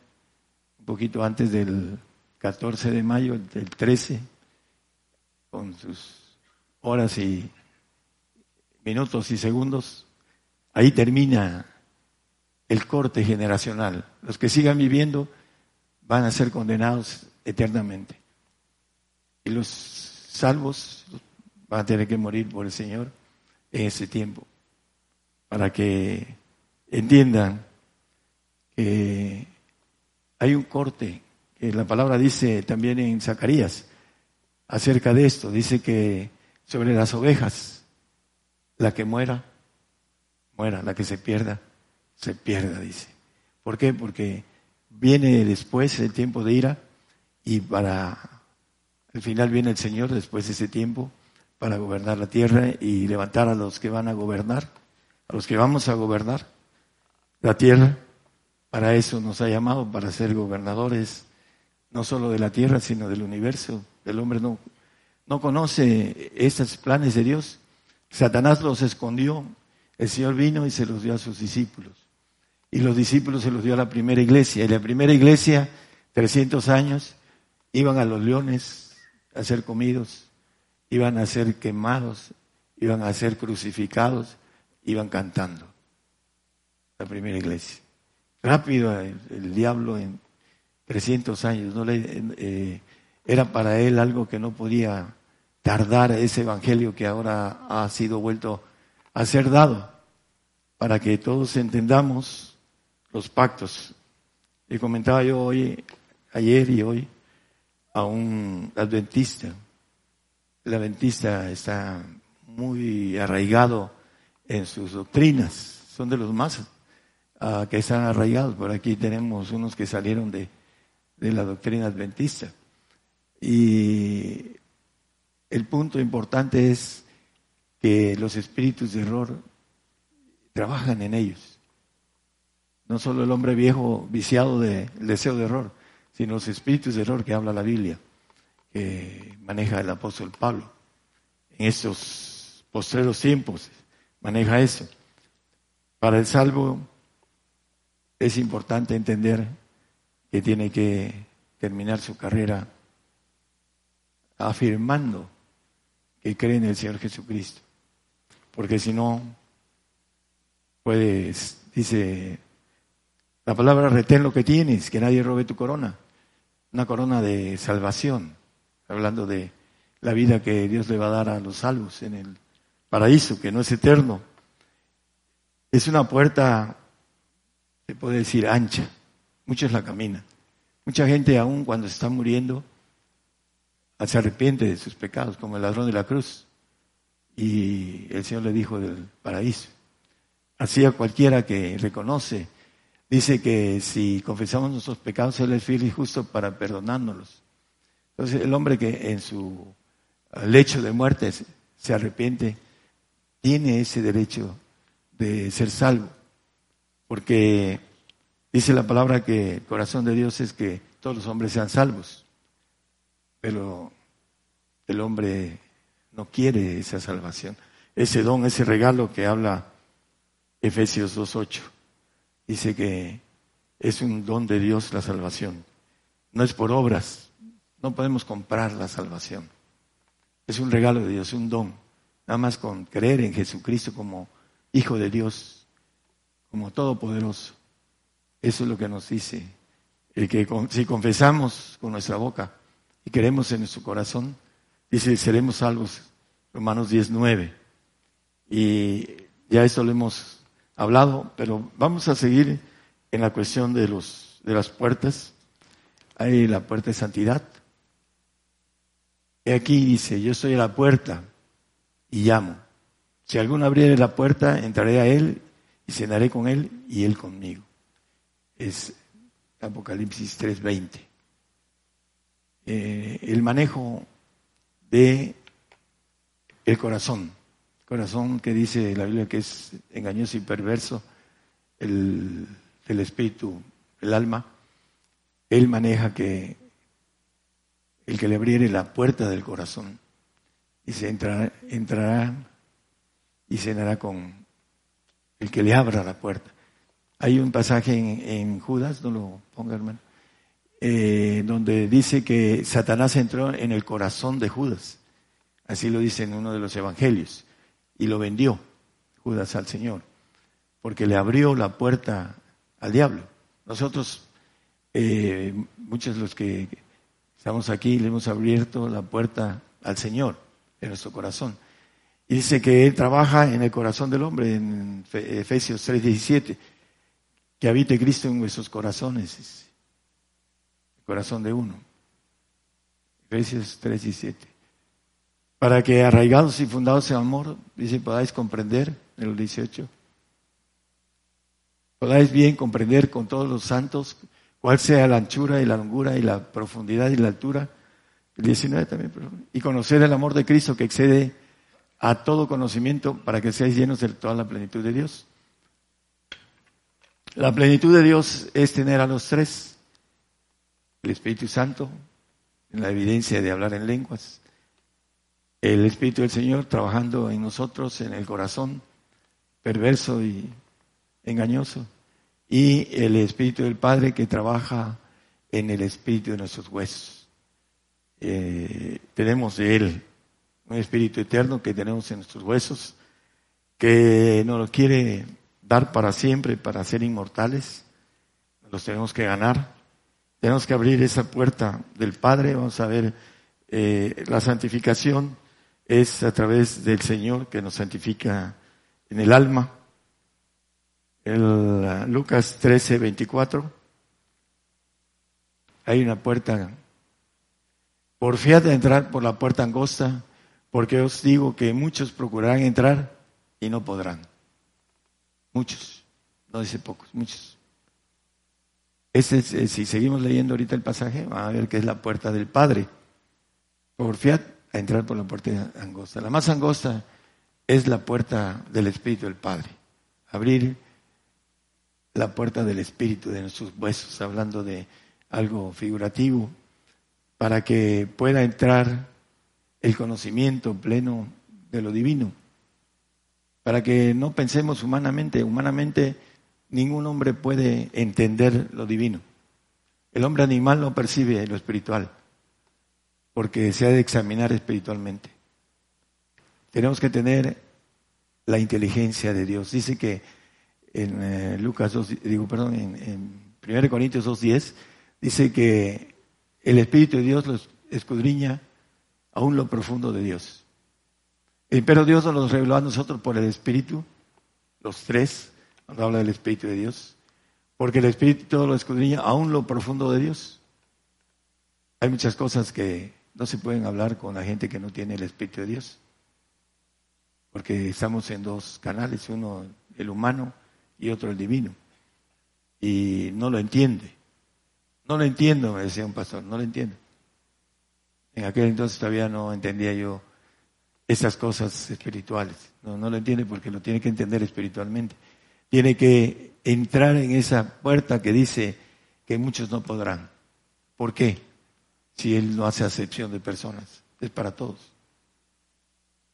un poquito antes del 14 de mayo, del 13, con sus horas y minutos y segundos, ahí termina el corte generacional. Los que sigan viviendo van a ser condenados eternamente. Y los salvos, van a tener que morir por el Señor en ese tiempo, para que entiendan que hay un corte, que la palabra dice también en Zacarías acerca de esto, dice que sobre las ovejas, la que muera, muera, la que se pierda, se pierda, dice. ¿Por qué? Porque viene después el tiempo de ira y para al final viene el Señor después de ese tiempo para gobernar la tierra y levantar a los que van a gobernar, a los que vamos a gobernar la tierra. Para eso nos ha llamado, para ser gobernadores, no solo de la tierra, sino del universo. El hombre no, no conoce esos planes de Dios. Satanás los escondió, el Señor vino y se los dio a sus discípulos. Y los discípulos se los dio a la primera iglesia. Y la primera iglesia, 300 años, iban a los leones a ser comidos, iban a ser quemados, iban a ser crucificados, iban cantando. La primera iglesia. Rápido el, diablo en 300 años, no le, eh, era para él algo que no podía tardar ese evangelio que ahora ha sido vuelto a ser dado, para que todos entendamos los pactos. Y comentaba yo hoy, ayer y hoy, a un adventista. El adventista está muy arraigado en sus doctrinas, son de los más uh, que están arraigados. Por aquí tenemos unos que salieron de, de la doctrina adventista. Y el punto importante es que los espíritus de error trabajan en ellos. No solo el hombre viejo viciado del deseo de error, sino los espíritus de error que habla la Biblia, que maneja el apóstol Pablo. En estos postreros tiempos maneja eso. Para el salvo es importante entender que tiene que terminar su carrera afirmando que cree en el Señor Jesucristo. Porque si no, puedes, dice la palabra, retén lo que tienes, que nadie robe tu corona. Una corona de salvación, hablando de la vida que Dios le va a dar a los salvos en el paraíso, que no es eterno. Es una puerta, se puede decir, ancha. Muchos la caminan. Mucha gente aún cuando está muriendo se arrepiente de sus pecados, como el ladrón de la cruz. Y el Señor le dijo del paraíso. Así a cualquiera que reconoce dice que si confesamos nuestros pecados, Él es fiel y justo para perdonárnoslos. Entonces, el hombre que en su lecho de muerte se arrepiente, tiene ese derecho de ser salvo. Porque dice la palabra que el corazón de Dios es que todos los hombres sean salvos. Pero el hombre no quiere esa salvación, ese don, ese regalo que habla Efesios 2.8 dice que es un don de Dios la salvación. No es por obras, no podemos comprar la salvación. Es un regalo de Dios, un don. Nada más con creer en Jesucristo como Hijo de Dios, como Todopoderoso. Eso es lo que nos dice. El que si confesamos con nuestra boca y queremos en nuestro corazón, dice, seremos salvos. Romanos 19. Y ya esto lo hemos hablado, pero vamos a seguir en la cuestión de, los, de las puertas. Hay la puerta de santidad. Y aquí dice, yo estoy a la puerta y llamo. Si alguno abriere la puerta, entraré a él y cenaré con él y él conmigo. Es Apocalipsis 3:20. Eh, el manejo de el corazón corazón que dice la Biblia que es engañoso y perverso, el, espíritu, el alma, él maneja que el que le abriere la puerta del corazón y se entrará, entrará y cenará con el que le abra la puerta. Hay un pasaje en, Judas, no lo ponga hermano, eh, donde dice que Satanás entró en el corazón de Judas. Así lo dice en uno de los evangelios y lo vendió Judas al Señor, porque le abrió la puerta al diablo. Nosotros, eh, muchos de los que estamos aquí, le hemos abierto la puerta al Señor en nuestro corazón. Y dice que Él trabaja en el corazón del hombre, en Efesios 3:17, que habite Cristo en nuestros corazones, el corazón de uno. Efesios 3:17 para que arraigados y fundados en amor, dice, podáis comprender, en el 18, podáis bien comprender con todos los santos cuál sea la anchura y la longura y la profundidad y la altura. El 19 también, y conocer el amor de Cristo que excede a todo conocimiento para que seáis llenos de toda la plenitud de Dios. La plenitud de Dios es tener a los tres, el Espíritu Santo, en la evidencia de hablar en lenguas, el Espíritu del Señor trabajando en nosotros, en el corazón perverso y engañoso, y el Espíritu del Padre que trabaja en el Espíritu de nuestros huesos. Eh, tenemos de Él un Espíritu eterno que tenemos en nuestros huesos, que nos lo quiere dar para siempre, para ser inmortales. Los tenemos que ganar. Tenemos que abrir esa puerta del Padre. Vamos a ver, eh, la santificación es a través del Señor que nos santifica en el alma. Uh, Lucas 13, 24. Hay una puerta. Por de entrar por la puerta angosta, porque os digo que muchos procurarán entrar y no podrán. Muchos, no dice pocos, muchos. Ese eh, si seguimos leyendo ahorita el pasaje, van a ver que es la puerta del Padre. Por fiat, a entrar por la puerta angosta. La más angosta es la puerta del Espíritu del Padre. Abrir la puerta del Espíritu de nuestros huesos, hablando de algo figurativo, para que pueda entrar el conocimiento pleno de lo divino para que no pensemos humanamente. Humanamente ningún hombre puede entender lo divino. El hombre animal no percibe lo espiritual, porque se ha de examinar espiritualmente. Tenemos que tener la inteligencia de Dios. Dice que en eh, Lucas 2, digo, perdón, en, en 1 Corintios 2.10, dice que el Espíritu de Dios los escudriña aún lo profundo de Dios. Pero Dios nos los reveló a nosotros por el Espíritu, los tres, cuando habla del Espíritu de Dios, porque el Espíritu lo escudriña, aún lo profundo de Dios. Hay muchas cosas que no se pueden hablar con la gente que no tiene el Espíritu de Dios, porque estamos en dos canales, uno el humano y otro el divino, y no lo entiende. No lo entiendo, me decía un pastor, no lo entiendo. En aquel entonces todavía no entendía yo esas cosas espirituales. No, no lo entiende porque lo tiene que entender espiritualmente. Tiene que entrar en esa puerta que dice que muchos no podrán. ¿Por qué? Si Él no hace acepción de personas. Es para todos.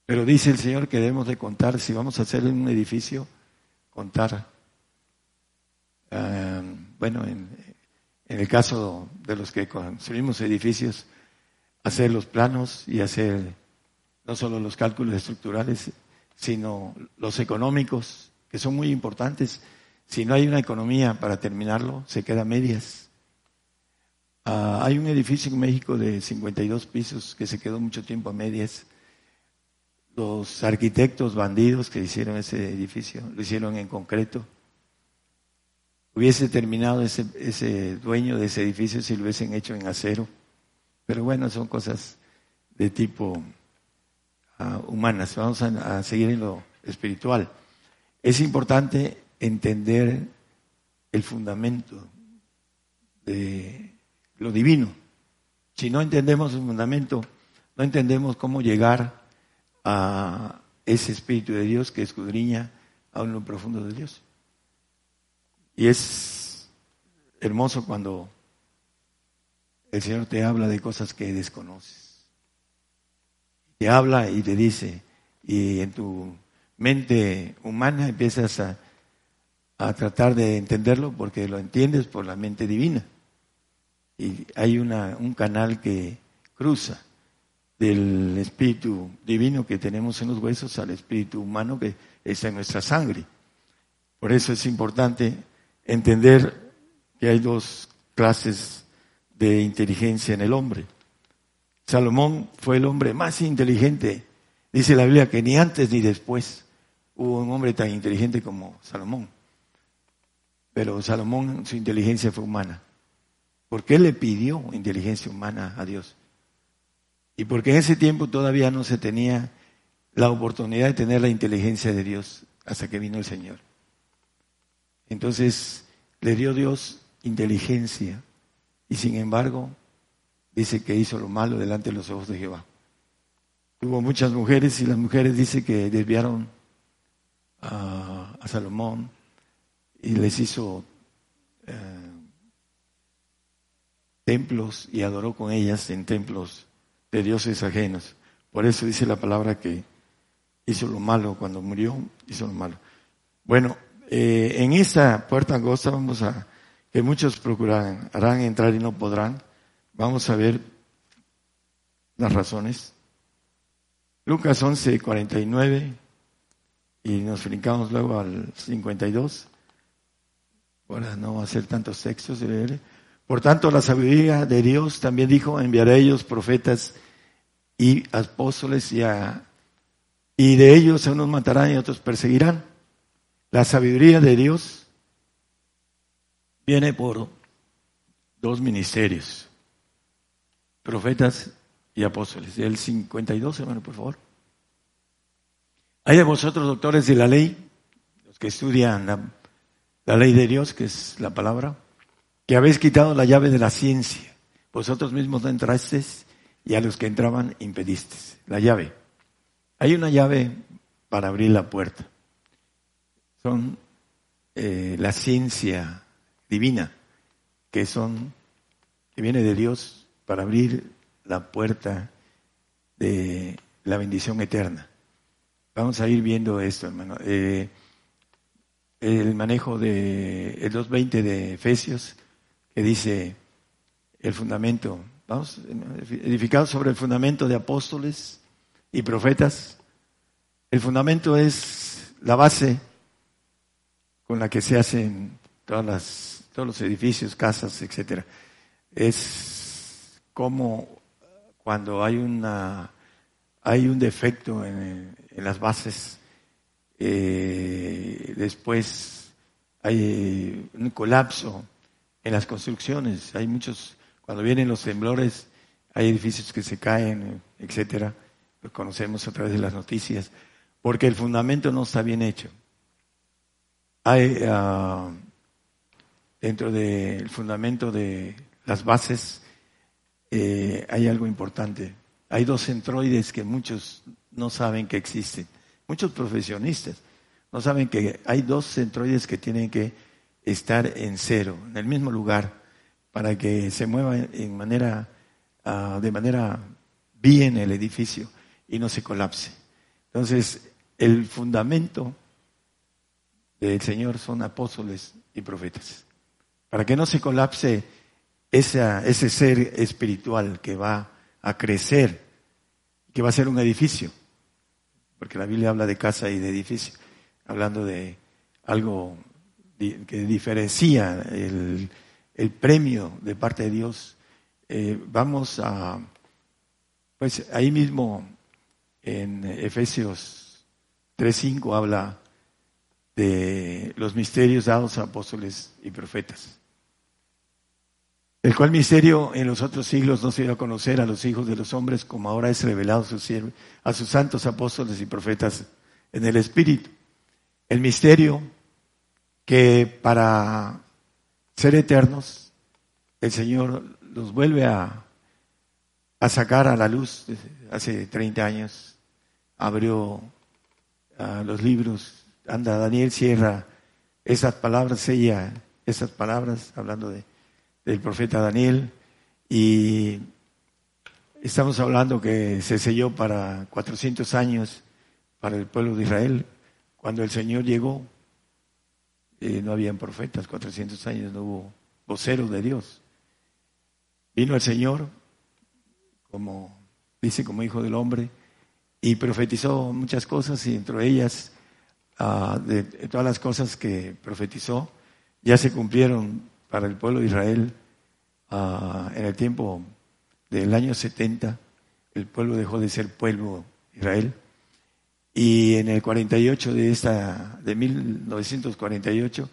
Pero dice el Señor que debemos de contar, si vamos a hacer un edificio, contar. Ah, bueno, en, en el caso de los que construimos edificios, hacer los planos y hacer no solo los cálculos estructurales, sino los económicos, que son muy importantes. Si no hay una economía para terminarlo, se queda a medias. Ah, hay un edificio en México de 52 pisos que se quedó mucho tiempo a medias. Los arquitectos bandidos que hicieron ese edificio lo hicieron en concreto. Hubiese terminado ese, ese dueño de ese edificio si lo hubiesen hecho en acero. Pero bueno, son cosas de tipo humanas, vamos a, seguir en lo espiritual. Es importante entender el fundamento de lo divino. Si no entendemos el fundamento, no entendemos cómo llegar a ese Espíritu de Dios que escudriña a lo profundo de Dios. Y es hermoso cuando el Señor te habla de cosas que desconoces te habla y te dice, y en tu mente humana empiezas a, tratar de entenderlo porque lo entiendes por la mente divina. Y hay una, un canal que cruza del espíritu divino que tenemos en los huesos al espíritu humano que está en nuestra sangre. Por eso es importante entender que hay dos clases de inteligencia en el hombre. Salomón fue el hombre más inteligente. Dice la Biblia que ni antes ni después hubo un hombre tan inteligente como Salomón. Pero Salomón, su inteligencia fue humana. Porque él le pidió inteligencia humana a Dios. Y porque en ese tiempo todavía no se tenía la oportunidad de tener la inteligencia de Dios hasta que vino el Señor. Entonces le dio Dios inteligencia y sin embargo dice que hizo lo malo delante de los ojos de Jehová. Hubo muchas mujeres y las mujeres dice que desviaron a, Salomón y les hizo eh, templos y adoró con ellas en templos de dioses ajenos. Por eso dice la palabra que hizo lo malo cuando murió, hizo lo malo. Bueno, eh, en esa puerta angosta vamos a, que muchos procurarán, harán entrar y no podrán. Vamos a ver las razones. Lucas 11, 49, y nos brincamos luego al 52. Ahora no ser tantos textos de leer. Por tanto, la sabiduría de Dios también dijo, enviaré a ellos profetas y apóstoles y, y de ellos a unos matarán y otros perseguirán. La sabiduría de Dios viene por dos ministerios, profetas y apóstoles. El 52, hermano, por favor. Hay de vosotros, doctores de la ley, los que estudian la ley de Dios, que es la palabra, que habéis quitado la llave de la ciencia. Vosotros mismos no entrasteis y a los que entraban impedisteis. La llave. Hay una llave para abrir la puerta son eh, la ciencia divina, que son, que viene de Dios para abrir la puerta de la bendición eterna. Vamos a ir viendo esto, hermano. Eh, el manejo de el 2.20 de Efesios, que dice el fundamento, vamos, edificado sobre el fundamento de apóstoles y profetas. El fundamento es la base con la que se hacen todas las, todos los edificios, casas, etcétera. Es como cuando hay una hay un defecto en, las bases, eh, después hay un colapso en las construcciones. Hay muchos, cuando vienen los temblores, hay edificios que se caen, etcétera. Lo conocemos a través de las noticias, porque el fundamento no está bien hecho hay ah, dentro del fundamento de las bases, eh, hay algo importante. Hay dos centroides que muchos no saben que existen. Muchos profesionistas no saben que hay dos centroides que tienen que estar en cero, en el mismo lugar, para que se mueva en manera, ah, de manera bien el edificio y no se colapse. Entonces, el fundamento del Señor son apóstoles y profetas. Para que no se colapse ese ser espiritual que va a crecer, que va a ser un edificio, porque la Biblia habla de casa y de edificio, hablando de algo que diferencia el, premio de parte de Dios. Eh, vamos a, pues ahí mismo en Efesios 3.5 habla de los misterios dados a apóstoles y profetas. El cual misterio en los otros siglos no se dio a conocer a los hijos de los hombres como ahora es revelado a sus, santos apóstoles y profetas en el Espíritu. El misterio que para ser eternos el Señor los vuelve a, a sacar a la luz. Hace 30 años abrió los libros anda, Daniel cierra esas palabras, sella esas palabras, hablando de, del profeta Daniel, y estamos hablando que se selló para 400 años para el pueblo de Israel. Cuando el Señor llegó, eh, no habían profetas, 400 años no hubo voceros de Dios. Vino el Señor, como dice, como hijo del hombre, y profetizó muchas cosas, y entre ellas Ah, de, todas las cosas que profetizó ya se cumplieron para el pueblo de Israel ah, en el tiempo del año 70. El pueblo dejó de ser pueblo Israel. Y en el 48 de esta, de 1948,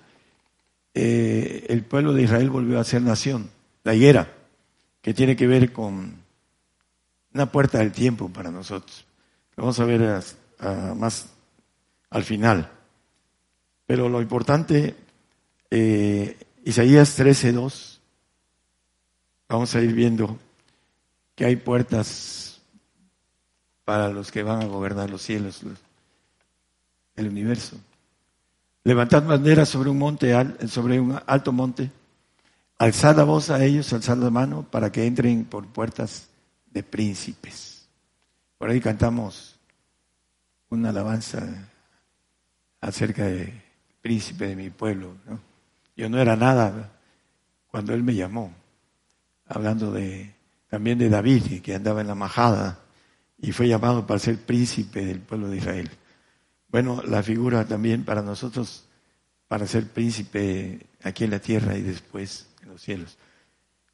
eh, el pueblo de Israel volvió a ser nación, la higuera, que tiene que ver con una puerta del tiempo para nosotros. Lo vamos a ver más al final. Pero lo importante eh, Isaías 13:2, vamos a ir viendo que hay puertas para los que van a gobernar los cielos, el universo. Levantad banderas sobre un monte, sobre un alto monte, alzad la voz a ellos, alzad la mano para que entren por puertas de príncipes. Por ahí cantamos una alabanza acerca de príncipe de mi pueblo. Yo no era nada cuando él me llamó, hablando de también de David, que andaba en la majada y fue llamado para ser príncipe del pueblo de Israel. Bueno, la figura también para nosotros, para ser príncipe aquí en la tierra y después en los cielos.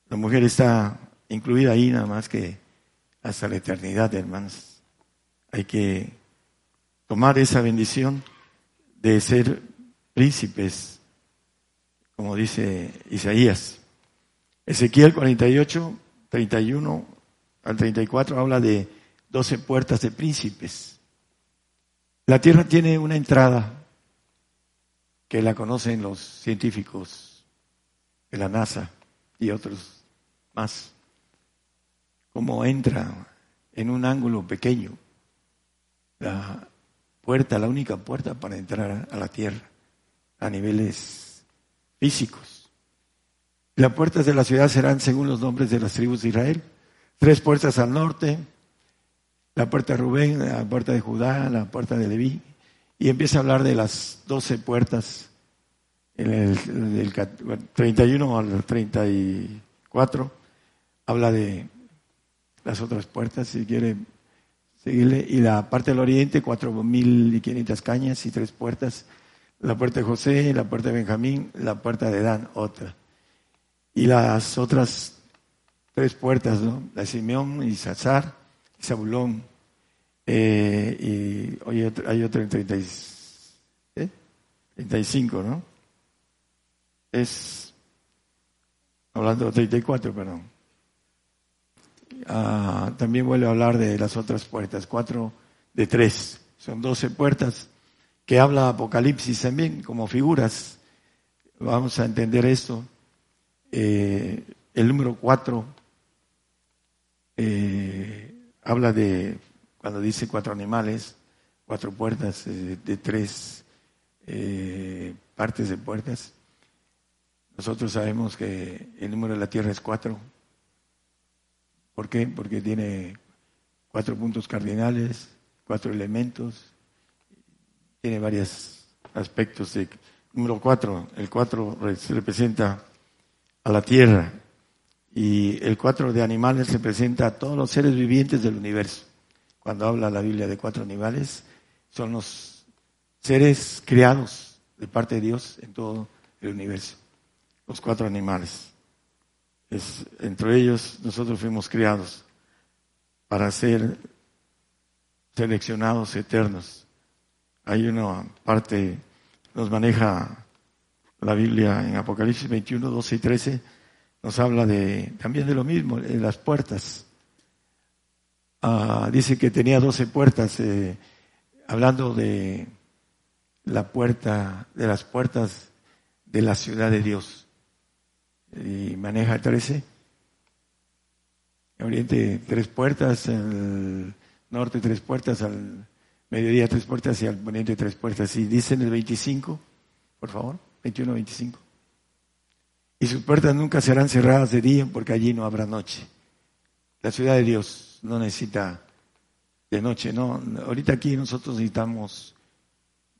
La mujer está incluida ahí nada más que hasta la eternidad, hermanos. Hay que tomar esa bendición de ser príncipes, como dice Isaías. Ezequiel 48, 31 al 34 habla de 12 puertas de príncipes. La Tierra tiene una entrada que la conocen los científicos de la NASA y otros más, como entra en un ángulo pequeño la puerta, la única puerta para entrar a la Tierra a niveles físicos. Las puertas de la ciudad serán según los nombres de las tribus de Israel. Tres puertas al norte, la puerta de Rubén, la puerta de Judá, la puerta de Leví, y empieza a hablar de las doce puertas, el, del 31 al 34, habla de las otras puertas, si quiere seguirle, y la parte del oriente, cuatro mil quinientas cañas y tres puertas, la puerta de José, la puerta de Benjamín, la puerta de Dan, otra. Y las otras tres puertas, ¿no? La de Simeón y Sazar, Zabulón, eh, y hoy hay otro en 35, ¿no? Es, hablando de 34, perdón. Ah, también vuelve a hablar de las otras puertas, cuatro de tres. Son doce puertas que habla Apocalipsis también como figuras. Vamos a entender esto. Eh, el número cuatro eh, habla de cuando dice cuatro animales, cuatro puertas eh, de, tres eh, partes de puertas, nosotros sabemos que el número de la Tierra es cuatro. ¿Por qué? Porque tiene cuatro puntos cardinales, cuatro elementos, tiene varios aspectos. De, número cuatro, el cuatro representa a la Tierra y el cuatro de animales representa a todos los seres vivientes del universo cuando habla la Biblia de cuatro animales, son los seres creados de parte de Dios en todo el universo, los cuatro animales. Es, entre ellos nosotros fuimos criados para ser seleccionados eternos. Hay una parte, nos maneja la Biblia en Apocalipsis 21, 12 y 13, nos habla de, también de lo mismo, de las puertas. Ah, dice que tenía doce puertas, eh, hablando de la puerta, de las puertas de la ciudad de Dios. Y maneja trece. Oriente tres puertas, al norte tres puertas, al mediodía tres puertas y al poniente tres puertas. Y dice en el 25, por favor, 21, 25. Y sus puertas nunca serán cerradas de día porque allí no habrá noche. La ciudad de Dios no necesita de noche, no. Ahorita aquí nosotros necesitamos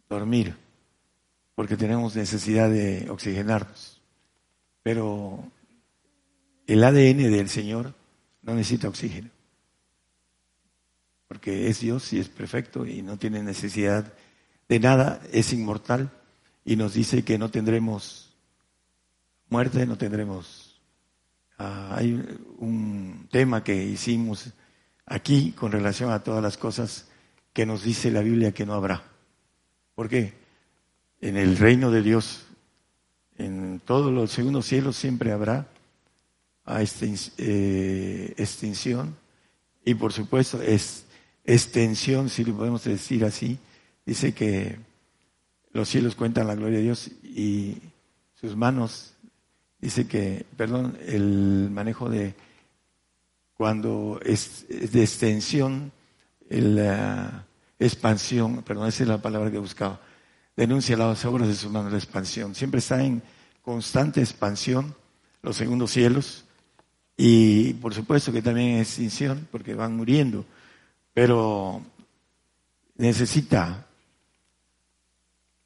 dormir porque tenemos necesidad de oxigenarnos. Pero el ADN del Señor no necesita oxígeno. Porque es Dios y es perfecto y no tiene necesidad de nada, es inmortal y nos dice que no tendremos muerte, no tendremos... Ah, hay un tema que hicimos aquí con relación a todas las cosas que nos dice la Biblia que no habrá. ¿Por qué? En el reino de Dios, en todos los segundos cielos siempre habrá eh, extinción y por supuesto es, extensión, si lo podemos decir así. Dice que los cielos cuentan la gloria de Dios y sus manos, dice que, perdón, el manejo de cuando es, de extensión, la expansión, perdón, esa es la palabra que buscaba, denuncia las obras de sus manos, la expansión. Siempre está en constante expansión los segundos cielos y por supuesto que también es extinción porque van muriendo, pero necesita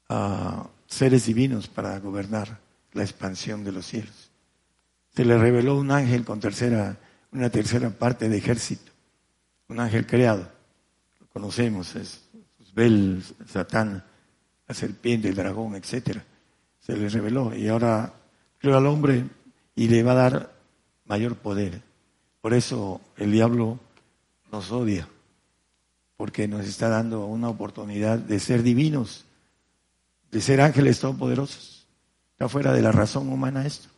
a seres divinos para gobernar la expansión de los cielos. Se le reveló un ángel con tercera, una tercera parte de ejército, un ángel creado, lo conocemos, es Bel, Satán, la serpiente, el dragón, etcétera. Se le reveló y ahora creó al hombre y le va a dar mayor poder. Por eso el diablo nos odia, porque nos está dando una oportunidad de ser divinos de ser ángeles todopoderosos. Fuera de la razón humana esto.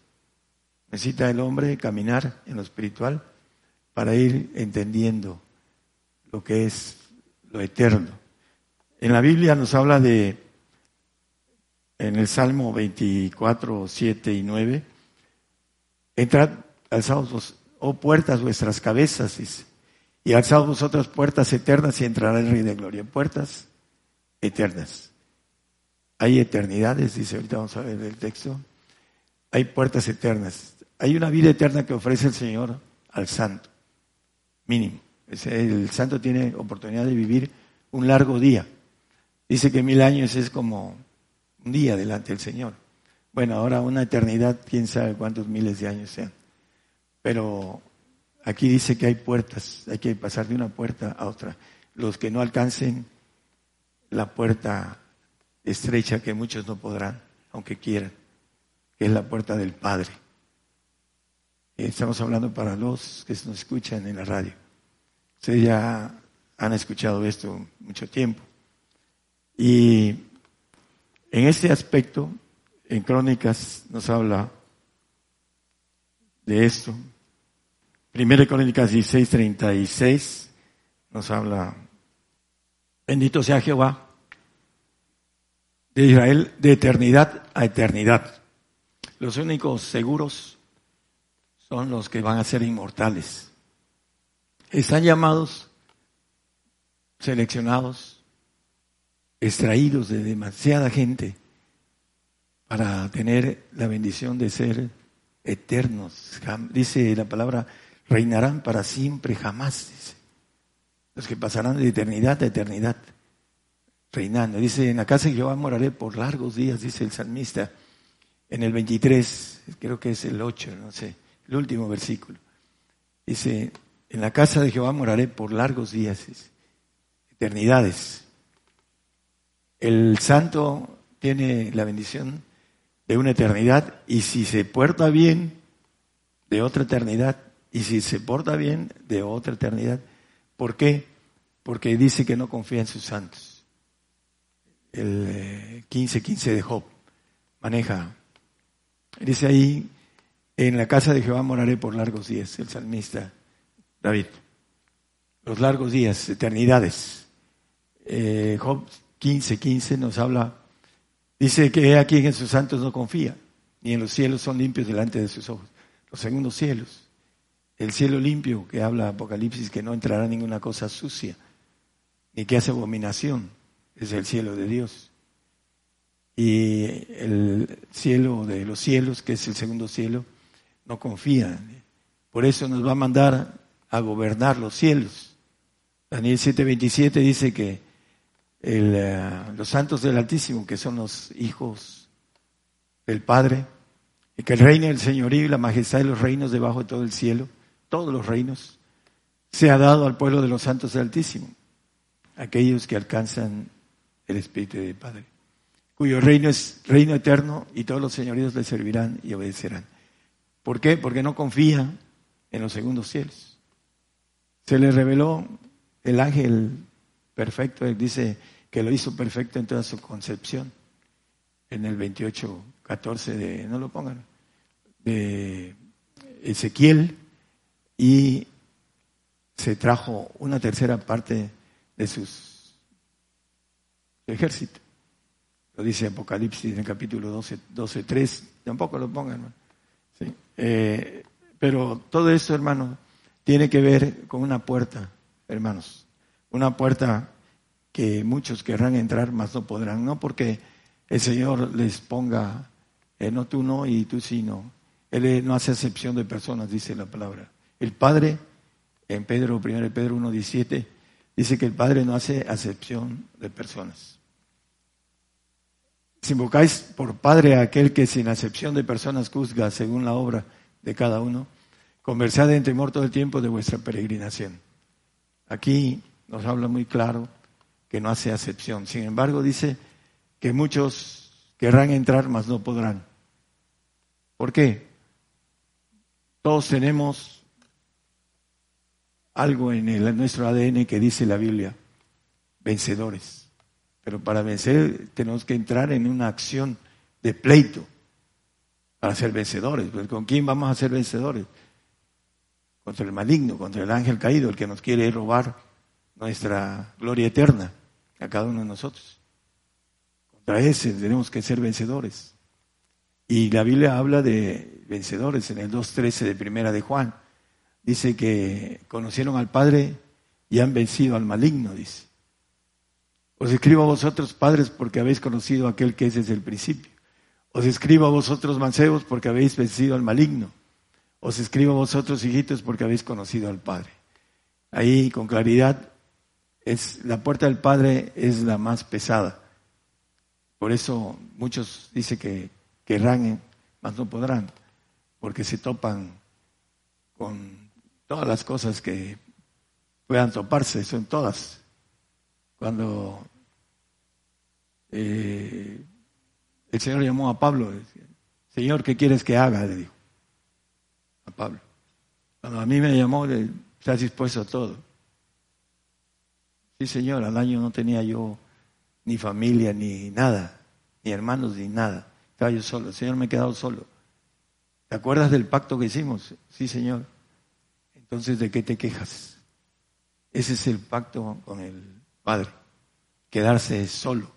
Necesita el hombre caminar en lo espiritual para ir entendiendo lo que es lo eterno. En la Biblia nos habla de, en el Salmo 24, 7 y 9, entrad, alzados, oh puertas vuestras cabezas, y alzados vosotras puertas eternas y entrará el Rey de Gloria. Puertas eternas. Hay eternidades, dice, ahorita vamos a ver el texto. Hay puertas eternas. Hay una vida eterna que ofrece el Señor al santo, mínimo. El santo tiene oportunidad de vivir un largo día. Dice que mil años es como un día delante del Señor. Bueno, ahora una eternidad, quién sabe cuántos miles de años sean. Pero aquí dice que hay puertas, hay que pasar de una puerta a otra. Los que no alcancen la puerta estrecha que muchos no podrán, aunque quieran, que es la puerta del Padre. Estamos hablando para los que nos escuchan en la radio. Ustedes ya han escuchado esto mucho tiempo. Y en este aspecto, en Crónicas nos habla de esto. Primera Crónicas 16, 36 nos habla, bendito sea Jehová, de Israel de eternidad a eternidad. Los únicos seguros son los que van a ser inmortales. Están llamados, seleccionados, extraídos de demasiada gente para tener la bendición de ser eternos. Dice la palabra, reinarán para siempre, jamás. Los que pasarán de eternidad a eternidad reinando. Dice, en la casa de Jehová moraré por largos días, dice el salmista. En el 23, creo que es el 8, no sé, el último versículo. Dice, en la casa de Jehová moraré por largos días, eternidades. El santo tiene la bendición de una eternidad y si se porta bien, de otra eternidad. Y si se porta bien, de otra eternidad. ¿Por qué? Porque dice que no confía en sus santos el 15-15 eh, de Job, maneja. Dice ahí, en la casa de Jehová moraré por largos días, el salmista David. Los largos días, eternidades. Eh, Job 15-15 nos habla, dice que aquí en sus santos no confía, ni en los cielos son limpios delante de sus ojos. Los segundos cielos, el cielo limpio que habla Apocalipsis, que no entrará ninguna cosa sucia, ni que hace abominación es el cielo de Dios. Y el cielo de los cielos, que es el segundo cielo, no confía. Por eso nos va a mandar a gobernar los cielos. Daniel 7:27 dice que eh, los santos del Altísimo, que son los hijos del Padre, y que el reino del señorío y la majestad de los reinos debajo de todo el cielo, todos los reinos, se ha dado al pueblo de los santos del Altísimo, aquellos que alcanzan el Espíritu del Padre, cuyo reino es reino eterno y todos los señoríos le servirán y obedecerán. ¿Por qué? Porque no confía en los segundos cielos. Se le reveló el ángel perfecto, él dice que lo hizo perfecto en toda su concepción, en el 28, 14 de, no lo pongan, de Ezequiel, y se trajo una tercera parte de sus ejército. Lo dice Apocalipsis en el capítulo 12, 12 3. Tampoco lo pongan, ¿Sí? Eh, pero todo esto, hermano, tiene que ver con una puerta, hermanos. Una puerta que muchos querrán entrar, mas no podrán. No porque el Señor les ponga, eh, no tú no y tú sí no. Él no hace excepción de personas, dice la palabra. El Padre, en Pedro, 1 Pedro 1.17, dice que el Padre no hace acepción de personas. Si invocáis por Padre a aquel que sin acepción de personas juzga según la obra de cada uno, conversad en temor todo el tiempo de vuestra peregrinación. Aquí nos habla muy claro que no hace acepción. Sin embargo, dice que muchos querrán entrar, mas no podrán. ¿Por qué? Todos tenemos algo en, el, nuestro ADN que dice la Biblia, vencedores. Pero para vencer tenemos que entrar en una acción de pleito para ser vencedores. Pues, ¿Con quién vamos a ser vencedores? Contra el maligno, contra el ángel caído, el que nos quiere robar nuestra gloria eterna a cada uno de nosotros. Contra ese tenemos que ser vencedores. Y la Biblia habla de vencedores en el 2.13 de Primera de Juan. Dice que conocieron al Padre y han vencido al maligno, dice. Os escribo a vosotros, padres, porque habéis conocido a aquel que es desde el principio. Os escribo a vosotros, mancebos, porque habéis vencido al maligno. Os escribo a vosotros, hijitos, porque habéis conocido al Padre. Ahí, con claridad, es, la puerta del Padre es la más pesada. Por eso muchos dicen que querrán, mas no podrán, porque se topan con todas las cosas que puedan toparse, son todas. Cuando eh, el Señor llamó a Pablo, Señor, ¿qué quieres que haga? Le dijo a Pablo. Cuando a mí me llamó, le, estás dispuesto a todo. Sí, Señor, al año no tenía yo ni familia, ni nada, ni hermanos, ni nada. Estaba yo solo. Señor, me he quedado solo. ¿Te acuerdas del pacto que hicimos? Sí, Señor. Entonces, ¿de qué te quejas? Ese es el pacto con el Padre. Quedarse solo.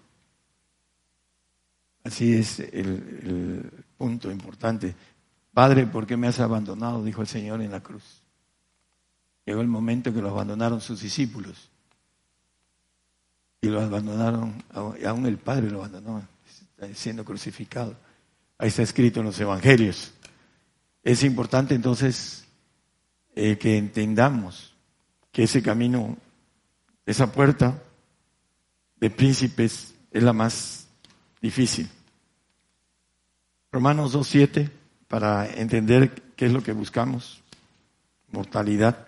Así es el, punto importante. Padre, ¿por qué me has abandonado? Dijo el Señor en la cruz. Llegó el momento que lo abandonaron sus discípulos y lo abandonaron, aún el Padre lo abandonó, siendo crucificado. Ahí está escrito en los Evangelios. Es importante entonces eh, que entendamos que ese camino, esa puerta de príncipes es la más difícil. Romanos 2.7, para entender qué es lo que buscamos, mortalidad.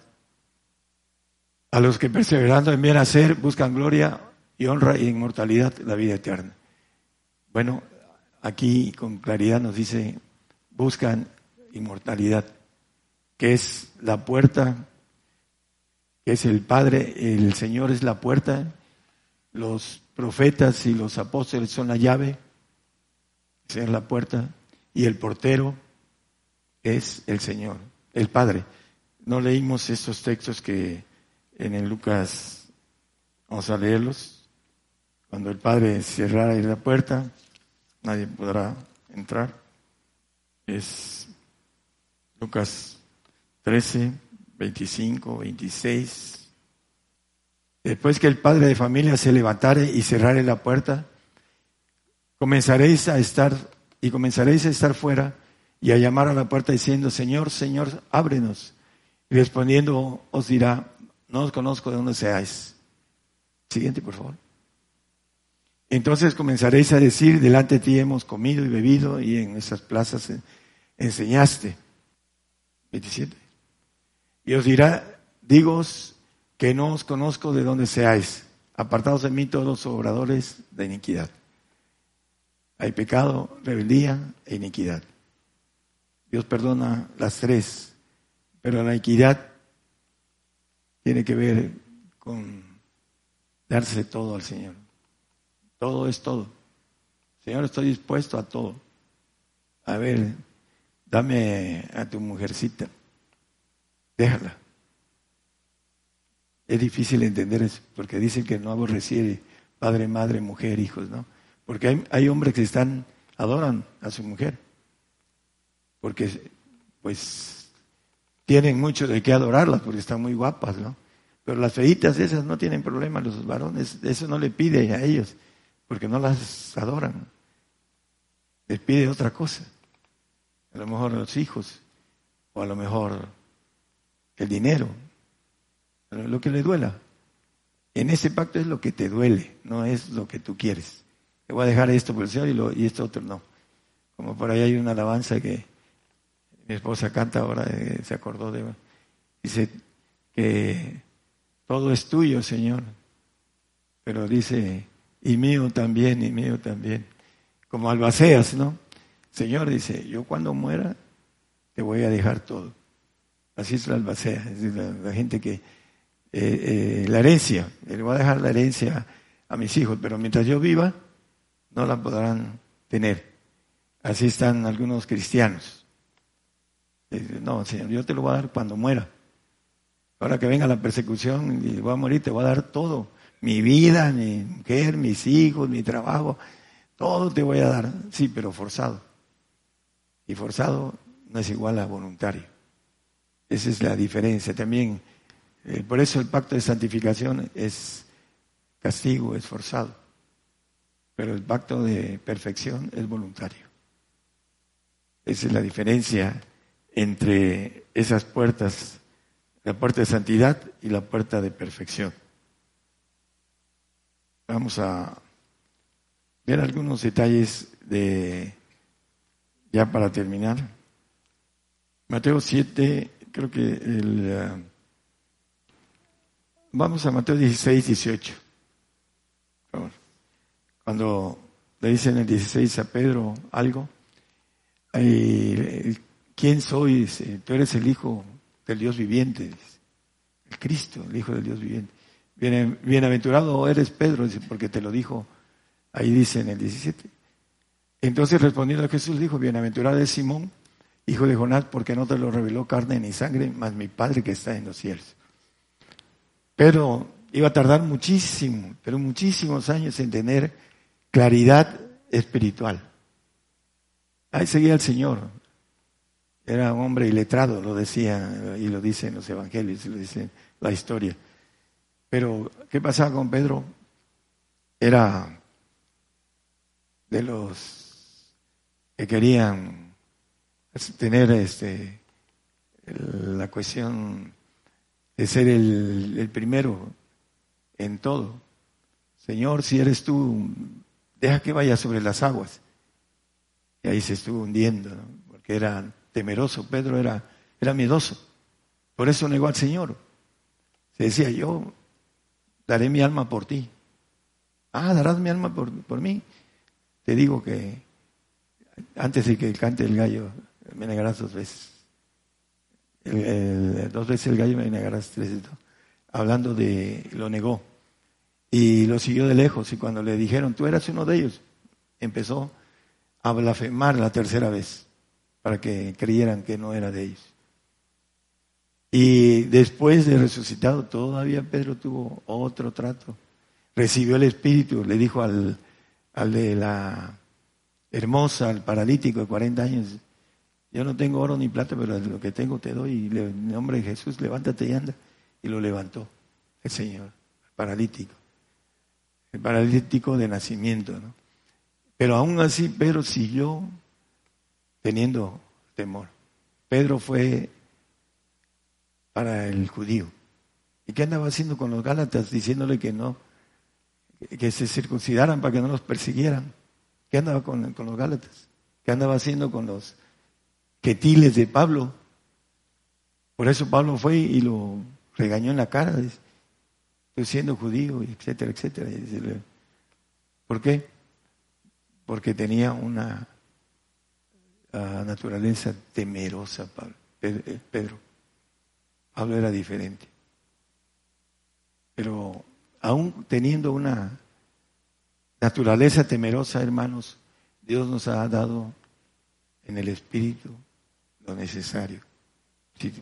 A los que perseverando en bien hacer buscan gloria, y honra y inmortalidad la vida eterna. Bueno, aquí con claridad nos dice, buscan inmortalidad, que es la puerta, es el Padre, el Señor es la puerta, los profetas y los apóstoles son la llave, es la puerta, y el portero es el Señor, el Padre. No leímos estos textos que en el Lucas, vamos a leerlos, cuando el Padre cerrara la puerta, nadie podrá entrar. Es Lucas 13, 25, 26. Después que el padre de familia se levantare y cerrare la puerta, comenzaréis a estar y comenzaréis a estar fuera y a llamar a la puerta diciendo, Señor, Señor, ábrenos. Y respondiendo os dirá, no os conozco de dónde seáis. Siguiente, por favor. Entonces comenzaréis a decir, delante de ti hemos comido y bebido y en nuestras plazas enseñaste. 27. Y os dirá, digos que no os conozco de dónde seáis, apartados de mí todos los obradores de iniquidad. Hay pecado, rebeldía e iniquidad. Dios perdona las tres, pero la iniquidad tiene que ver con darse todo al Señor. Todo es todo. Señor, estoy dispuesto a todo. A ver, dame a tu mujercita. Déjala. Es difícil entender eso, porque dicen que no aborreciere padre, madre, mujer, hijos, ¿no? Porque hay, hay hombres que están, adoran a su mujer. Porque, pues, tienen mucho de qué adorarlas porque están muy guapas, ¿no? Pero las feitas esas no tienen problema, los varones, eso no le pide a ellos, porque no las adoran. Les pide otra cosa. A lo mejor los hijos, o a lo mejor el dinero, lo que le duela. En ese pacto es lo que te duele, no es lo que tú quieres. Te voy a dejar esto por el Señor y, lo, y esto otro no. Como por ahí hay una alabanza que mi esposa canta ahora, eh, se acordó de... Dice que todo es tuyo, Señor. Pero dice, y mío también, y mío también. Como albaceas, ¿no? Señor dice, yo cuando muera te voy a dejar todo. Así es la albacea, es la gente que eh, eh, la herencia, le voy a dejar la herencia a mis hijos, pero mientras yo viva, no la podrán tener. Así están algunos cristianos. No, Señor, yo te lo voy a dar cuando muera. Ahora que venga la persecución y voy a morir, te voy a dar todo. Mi vida, mi mujer, mis hijos, mi trabajo, todo te voy a dar. Sí, pero forzado. Y forzado no es igual a voluntario. Esa es la diferencia. También eh, por eso el pacto de santificación es castigo, es forzado. Pero el pacto de perfección es voluntario. Esa es la diferencia entre esas puertas, la puerta de santidad y la puerta de perfección. Vamos a ver algunos detalles de, ya para terminar. Mateo 7, creo que el... Eh, Vamos a Mateo 16, 18. Cuando le dicen en el 16 a Pedro algo, ¿quién soy? Tú eres el Hijo del Dios viviente, el Cristo, el Hijo del Dios viviente. bienaventurado eres Pedro, porque te lo dijo, ahí dice en el 17. Entonces respondiendo a Jesús dijo, bienaventurado es Simón, hijo de Jonás, porque no te lo reveló carne ni sangre, más mi Padre que está en los cielos. Pero iba a tardar muchísimo, pero muchísimos años en tener claridad espiritual. Ahí seguía el Señor. Era un hombre iletrado, lo decía y lo dicen los evangelios, lo dice la historia. Pero, ¿qué pasaba con Pedro? Era de los que querían tener este, la cuestión de ser el, primero en todo. Señor, si eres tú, deja que vaya sobre las aguas. Y ahí se estuvo hundiendo, porque era temeroso, Pedro era, era miedoso. Por eso negó al Señor. Se decía, yo daré mi alma por ti. Ah, darás mi alma por, por mí. Te digo que antes de que cante el gallo, me negarás dos veces dos veces el gallo me negarás tres hablando de, lo negó. Y lo siguió de lejos y cuando le dijeron, tú eras uno de ellos, empezó a blasfemar la tercera vez para que creyeran que no era de ellos. Y después de resucitado, todavía Pedro tuvo otro trato. Recibió el Espíritu, le dijo al, al de la hermosa, al paralítico de 40 años, yo no tengo oro ni plata, pero lo que tengo te doy. Y en nombre de Jesús, levántate y anda. Y lo levantó el Señor, el paralítico. El paralítico de nacimiento, ¿no? Pero aún así Pedro siguió teniendo temor. Pedro fue para el judío. ¿Y qué andaba haciendo con los Gálatas? Diciéndole que no, que se circuncidaran para que no los persiguieran. ¿Qué andaba con, con los Gálatas? ¿Qué andaba haciendo con los tiles de Pablo. Por eso Pablo fue y lo regañó en la cara, estoy siendo judío, etcétera, etcétera. ¿Por qué? Porque tenía una ah, naturaleza temerosa, eh, Pedro. Pablo era diferente. Pero aún teniendo una naturaleza temerosa, hermanos, Dios nos ha dado en el Espíritu necesario. Si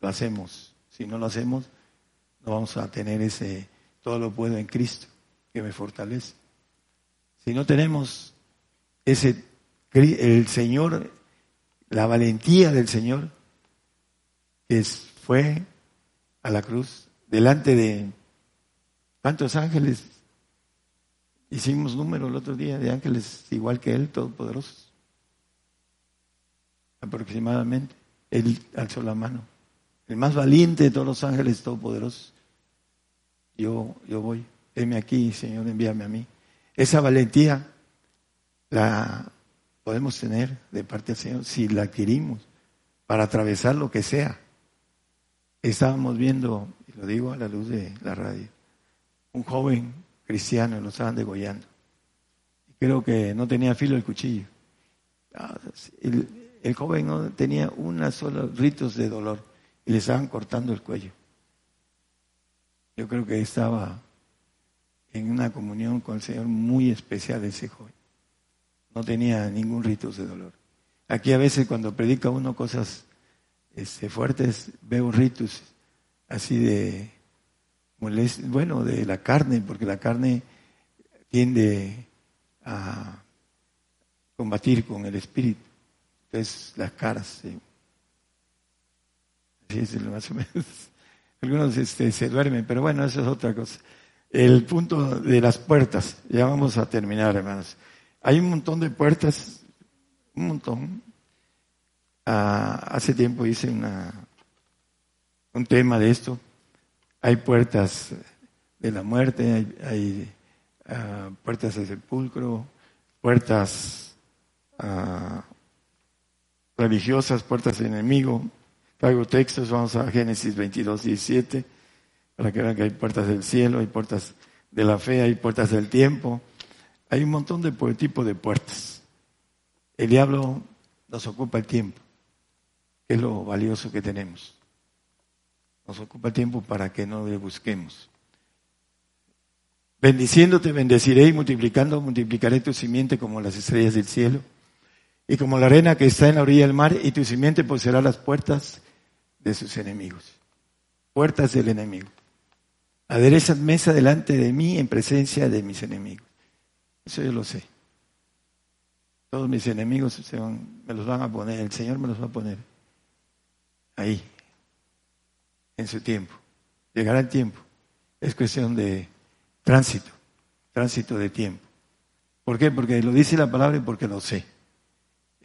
lo hacemos, si no lo hacemos, no vamos a tener ese todo lo puedo en Cristo que me fortalece. Si no tenemos ese, el Señor, la valentía del Señor, que fue a la cruz delante de ¿cuántos ángeles? Hicimos número el otro día de ángeles igual que Él, todopoderosos. Aproximadamente. Él alzó la mano. El más valiente de todos los ángeles todopoderosos. Yo, yo voy. Heme aquí, Señor, envíame a mí. Esa valentía la podemos tener de parte del Señor si la adquirimos para atravesar lo que sea. Estábamos viendo, y lo digo a la luz de la radio, un joven cristiano, lo estaban degollando. Creo que no tenía filo el cuchillo. Ah, el joven no tenía una sola ritos de dolor y le estaban cortando el cuello. Yo creo que estaba en una comunión con el Señor muy especial ese joven. No tenía ningún rito de dolor. Aquí a veces cuando predica uno cosas este, fuertes, veo ritos así de bueno, de la carne, porque la carne tiende a combatir con el espíritu. Entonces las caras, así es más o menos. Algunos este, se duermen, pero bueno, eso es otra cosa el punto de las puertas. Ya vamos a terminar, hermanos. Hay un montón de puertas, un montón. Ah, hace tiempo hice una, un tema de esto. Hay puertas de la muerte, hay, ah, puertas del sepulcro, puertas ah, religiosas, puertas de enemigo. Traigo textos, vamos a Génesis 22, 17 para que vean que hay puertas del cielo, hay puertas de la fe, hay puertas del tiempo, hay un montón de tipo de puertas. El diablo nos ocupa el tiempo, que es lo valioso que tenemos. Nos ocupa el tiempo para que no le busquemos. Bendiciéndote, bendeciré y multiplicando, multiplicaré tu simiente como las estrellas del cielo y como la arena que está en la orilla del mar, y tu simiente poseerá las puertas de sus enemigos. Puertas del enemigo. Aderezan mesa delante de mí en presencia de mis enemigos. Eso yo lo sé. Todos mis enemigos se me los van a poner, el Señor me los va a poner ahí, en su tiempo. Llegará el tiempo. Es cuestión de tránsito, tránsito de tiempo. ¿Por qué? Porque lo dice la palabra y porque lo sé.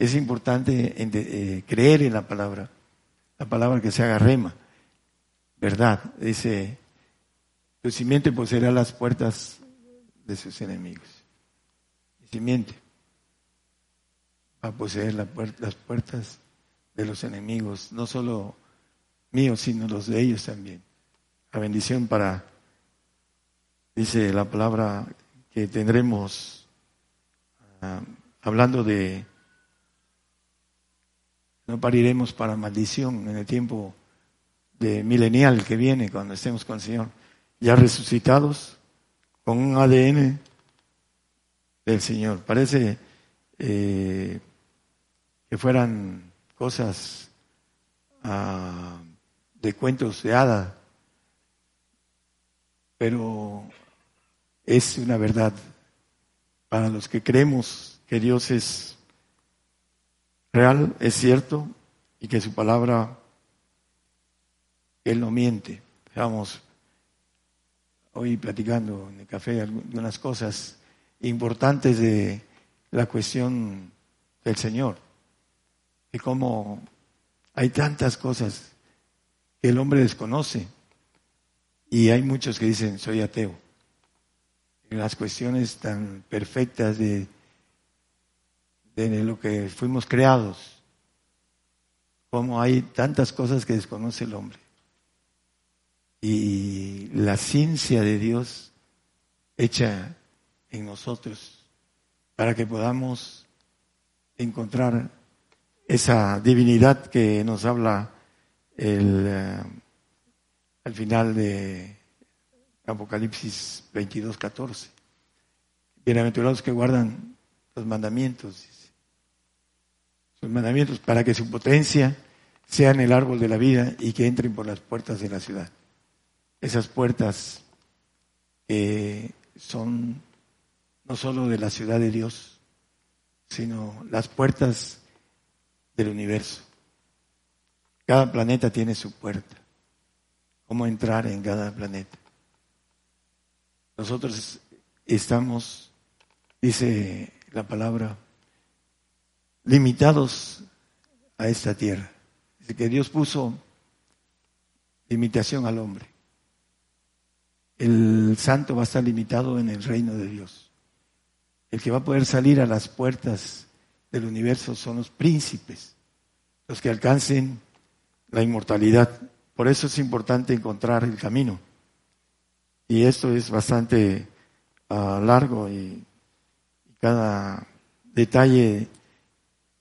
Es importante eh, creer en la palabra, la palabra que se haga rema, verdad. Dice tu simiente poseerá las puertas de sus enemigos. Mi simiente va a poseer las puertas de los enemigos, no solo míos, sino los de ellos también. La bendición para, dice la palabra, que tendremos, ah, hablando de, no pariremos para maldición en el tiempo de milenial que viene cuando estemos con el Señor ya resucitados con un ADN del Señor. Parece eh, que fueran cosas ah, de cuentos de hada, pero es una verdad para los que creemos que Dios es real, es cierto, y que su palabra, Él no miente. Vamos, hoy platicando en el café algunas cosas importantes de la cuestión del Señor. Y cómo hay tantas cosas que el hombre desconoce. Y hay muchos que dicen, soy ateo. Las cuestiones tan perfectas de, de lo que fuimos creados. Como hay tantas cosas que desconoce el hombre y la ciencia de Dios hecha en nosotros para que podamos encontrar esa divinidad que nos habla el, eh, al final de Apocalipsis 22, 14. Bienaventurados que guardan los mandamientos, sus mandamientos, para que su potencia sea en el árbol de la vida y que entren por las puertas de la ciudad esas puertas que son no solo de la ciudad de Dios, sino las puertas del universo. Cada planeta tiene su puerta. ¿Cómo entrar en cada planeta? Nosotros estamos, dice la palabra, limitados a esta tierra. Dice que Dios puso limitación al hombre. El santo va a estar limitado en el reino de Dios. El que va a poder salir a las puertas del universo son los príncipes, los que alcancen la inmortalidad. Por eso es importante encontrar el camino. Y esto es bastante ah, largo y, cada detalle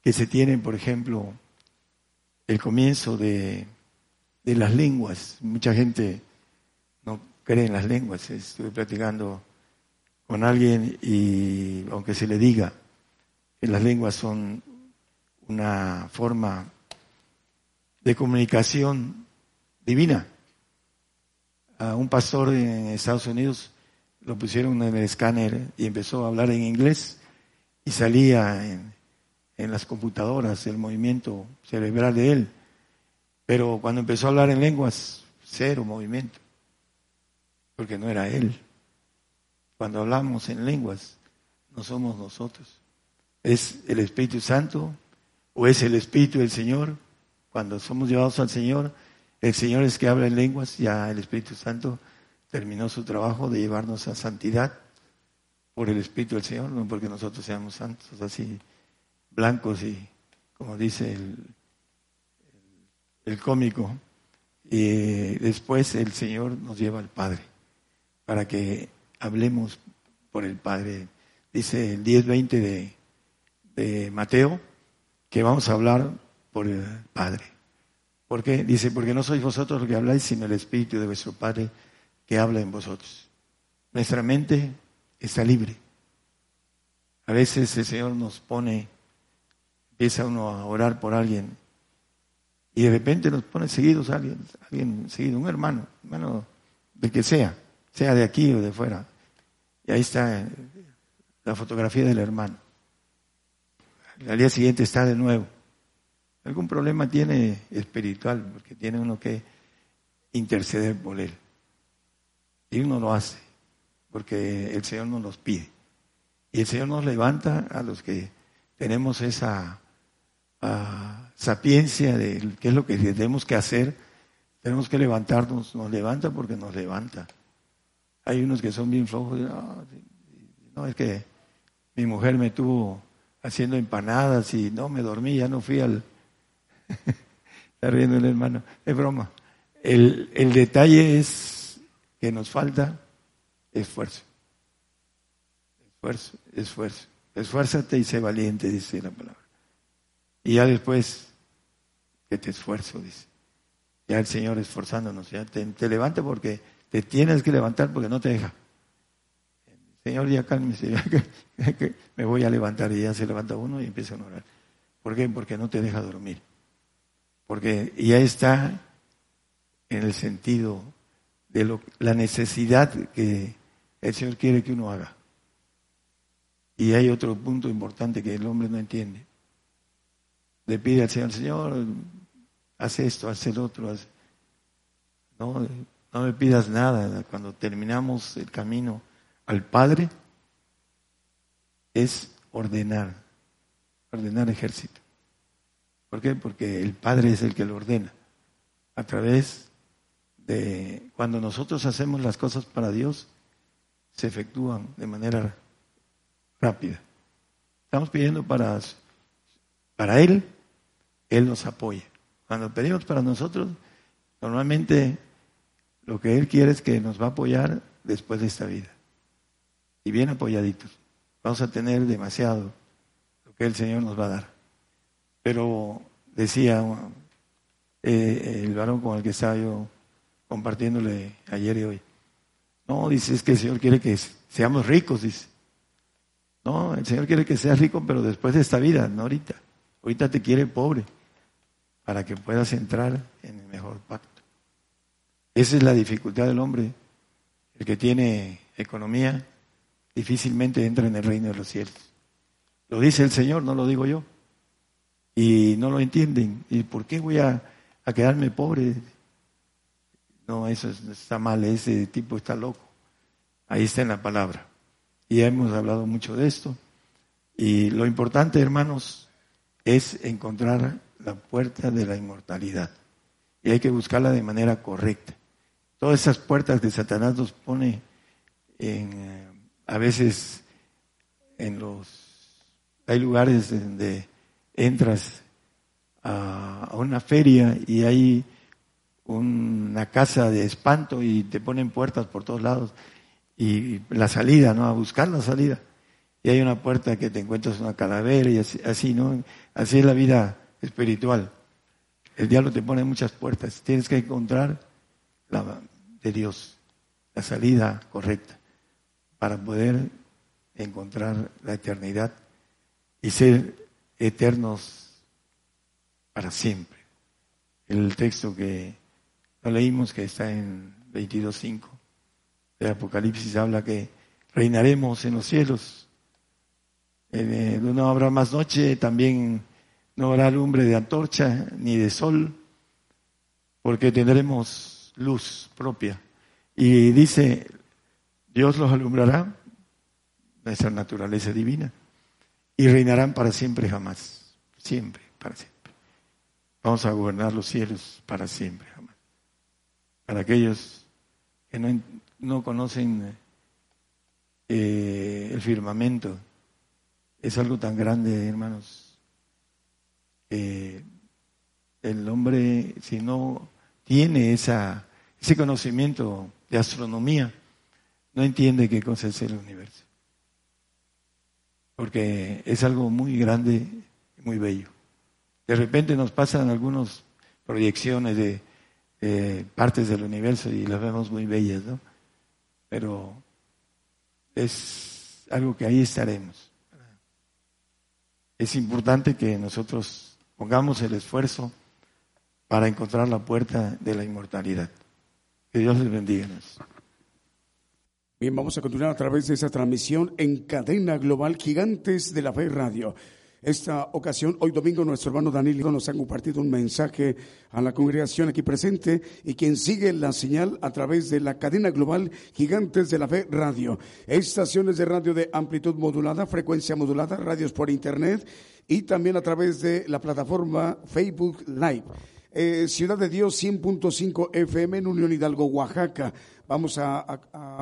que se tiene, por ejemplo, el comienzo de, de las lenguas. Mucha gente no cree en las lenguas. Estuve platicando con alguien y aunque se le diga que las lenguas son una forma de comunicación divina. A un pastor en Estados Unidos lo pusieron en el escáner y empezó a hablar en inglés y salía en, en las computadoras el movimiento cerebral de él. Pero cuando empezó a hablar en lenguas, cero movimiento, porque no era él. Cuando hablamos en lenguas, no somos nosotros. Es el Espíritu Santo o es el Espíritu del Señor cuando somos llevados al Señor, el Señor es que habla en lenguas, ya el Espíritu Santo terminó su trabajo de llevarnos a santidad por el Espíritu del Señor, no porque nosotros seamos santos, así blancos y, como dice el, el cómico, y después el Señor nos lleva al Padre, para que hablemos por el Padre. Dice el 10-20 de, de Mateo, que vamos a hablar por el Padre. ¿Por qué? Dice, porque no sois vosotros los que habláis, sino el Espíritu de vuestro Padre que habla en vosotros. Nuestra mente está libre. A veces el Señor nos pone, empieza uno a orar por alguien y de repente nos pone seguidos a alguien, alguien seguido, un hermano, hermano de que sea, sea de aquí o de fuera. Y ahí está la fotografía del hermano. Al día siguiente está de nuevo algún problema tiene espiritual, porque tiene uno que interceder por él. Y uno lo hace, porque el Señor nos los pide. Y el Señor nos levanta a los que tenemos esa uh, sapiencia de qué es lo que tenemos que hacer. Tenemos que levantarnos, nos levanta porque nos levanta. Hay unos que son bien flojos, no, es que mi mujer me tuvo haciendo empanadas y no me dormí, ya no fui al, Está riendo el hermano. Es broma. El, el detalle es que nos falta esfuerzo. Esfuerzo, esfuerzo. Esfuérzate y sé valiente, dice la palabra. Y ya después, que te esfuerzo, dice. Ya el Señor esforzándonos, ya te, levanta porque te tienes que levantar porque no te deja. Señor, ya cálmese, ya que, me voy a levantar y ya se levanta uno y empieza a orar. ¿Por qué? Porque no te deja dormir porque ya está en el sentido de lo, la necesidad que el Señor quiere que uno haga. Y hay otro punto importante que el hombre no entiende. Le pide al Señor, Señor, haz esto, haz el otro. No, no me pidas nada. Cuando terminamos el camino al Padre, es ordenar, ordenar ejército. ¿Por qué? Porque el Padre es el que lo ordena. A través de cuando nosotros hacemos las cosas para Dios, se efectúan de manera rápida. Estamos pidiendo para, para Él, Él nos apoya. Cuando pedimos para nosotros, normalmente lo que Él quiere es que nos va a apoyar después de esta vida. Y bien apoyaditos. Vamos a tener demasiado lo que el Señor nos va a dar. Pero decía eh, el varón con el que estaba yo compartiéndole ayer y hoy, no, dice, es que el Señor quiere que seamos ricos, dice. No, el Señor quiere que seas rico, pero después de esta vida, no ahorita. Ahorita te quiere pobre, para que puedas entrar en el mejor pacto. Esa es la dificultad del hombre. El que tiene economía, difícilmente entra en el reino de los cielos. Lo dice el Señor, no lo digo yo. Y no lo entienden. ¿Y por qué voy a, quedarme pobre? No, eso está mal, ese tipo está loco. Ahí está en la palabra. Y ya hemos hablado mucho de esto. Y lo importante, hermanos, es encontrar la puerta de la inmortalidad. Y hay que buscarla de manera correcta. Todas esas puertas que Satanás nos pone en, eh, a veces en los... Hay lugares donde entras a una feria y hay una casa de espanto y te ponen puertas por todos lados y la salida, ¿no? A buscar la salida. Y hay una puerta que te encuentras una calavera y así, ¿no? Así es la vida espiritual. El diablo te pone muchas puertas. Tienes que encontrar la de Dios, la salida correcta para poder encontrar la eternidad y ser eternos para siempre. El texto que lo leímos que está en 22.5 de Apocalipsis habla que reinaremos en los cielos. Eh, no habrá más noche, también no habrá lumbre de antorcha ni de sol, porque tendremos luz propia. Y dice, Dios los alumbrará, nuestra naturaleza divina, y reinarán para siempre jamás, siempre, para siempre. Vamos a gobernar los cielos para siempre jamás para aquellos que no, conocen eh, el firmamento. Es algo tan grande, hermanos. El hombre, si no tiene esa, ese conocimiento de astronomía, no entiende qué cosa es el universo. Porque es algo muy grande y muy bello. De repente nos pasan algunas proyecciones de eh, partes del universo y las vemos muy bellas, ¿no? Pero es algo que ahí estaremos. Es importante que nosotros pongamos el esfuerzo para encontrar la puerta de la inmortalidad. Que Dios les bendiga. Bien, vamos a continuar a través de esa transmisión en cadena global Gigantes de la Fe Radio esta ocasión, hoy domingo, nuestro hermano Danilo nos ha compartido un mensaje a la congregación aquí presente y quien sigue la señal a través de la cadena global Gigantes de la Fe Radio. Estaciones de radio de amplitud modulada, frecuencia modulada, radios por internet y también a través de la plataforma Facebook Live. Eh, Ciudad de Dios 100.5 FM en Unión Hidalgo, Oaxaca. Vamos a,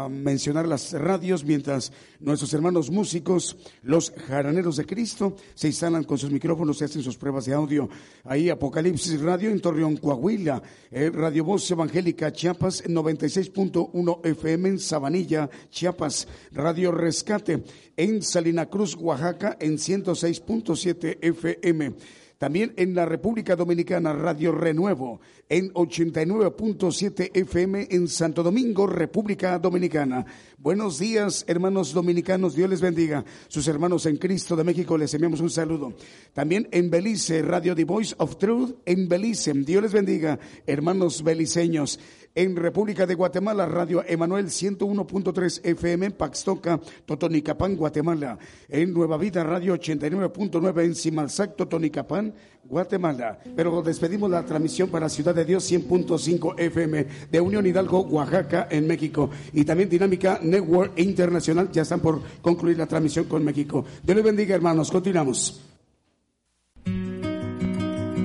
mencionar las radios mientras nuestros hermanos músicos, los jaraneros de Cristo, se instalan con sus micrófonos y hacen sus pruebas de audio. Ahí Apocalipsis Radio en Torreón, Coahuila, eh, Radio Voz Evangélica Chiapas 96.1 FM en Sabanilla, Chiapas, Radio Rescate en Salina Cruz, Oaxaca en 106.7 FM. También en la República Dominicana, Radio Renuevo, en 89.7 FM en Santo Domingo, República Dominicana. Buenos días, hermanos dominicanos, Dios les bendiga. Sus hermanos en Cristo de México les enviamos un saludo. También en Belice, Radio The Voice of Truth, en Belice, Dios les bendiga, hermanos beliceños en República de Guatemala, Radio Emanuel 101.3 FM, Paxtoca, Totonicapán, Guatemala. En Nueva Vida, Radio 89.9 en Simalsac, Totonicapán, Guatemala. Pero despedimos la transmisión para Ciudad de Dios 100.5 FM de Unión Hidalgo, Oaxaca, en México. Y también Dinámica Network Internacional. Ya están por concluir la transmisión con México. Dios les bendiga, hermanos. Continuamos.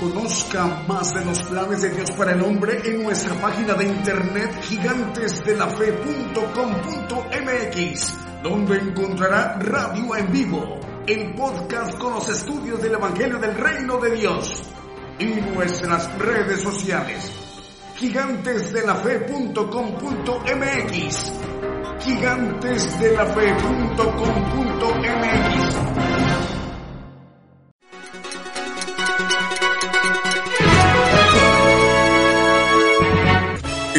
Conozca más de los planes de Dios para el hombre en nuestra página de internet gigantesdelafe.com.mx donde encontrará radio en vivo, el podcast con los estudios del Evangelio del Reino de Dios y nuestras redes sociales. Gigantesdelafe.com.mx Gigantesdelafe.com.mx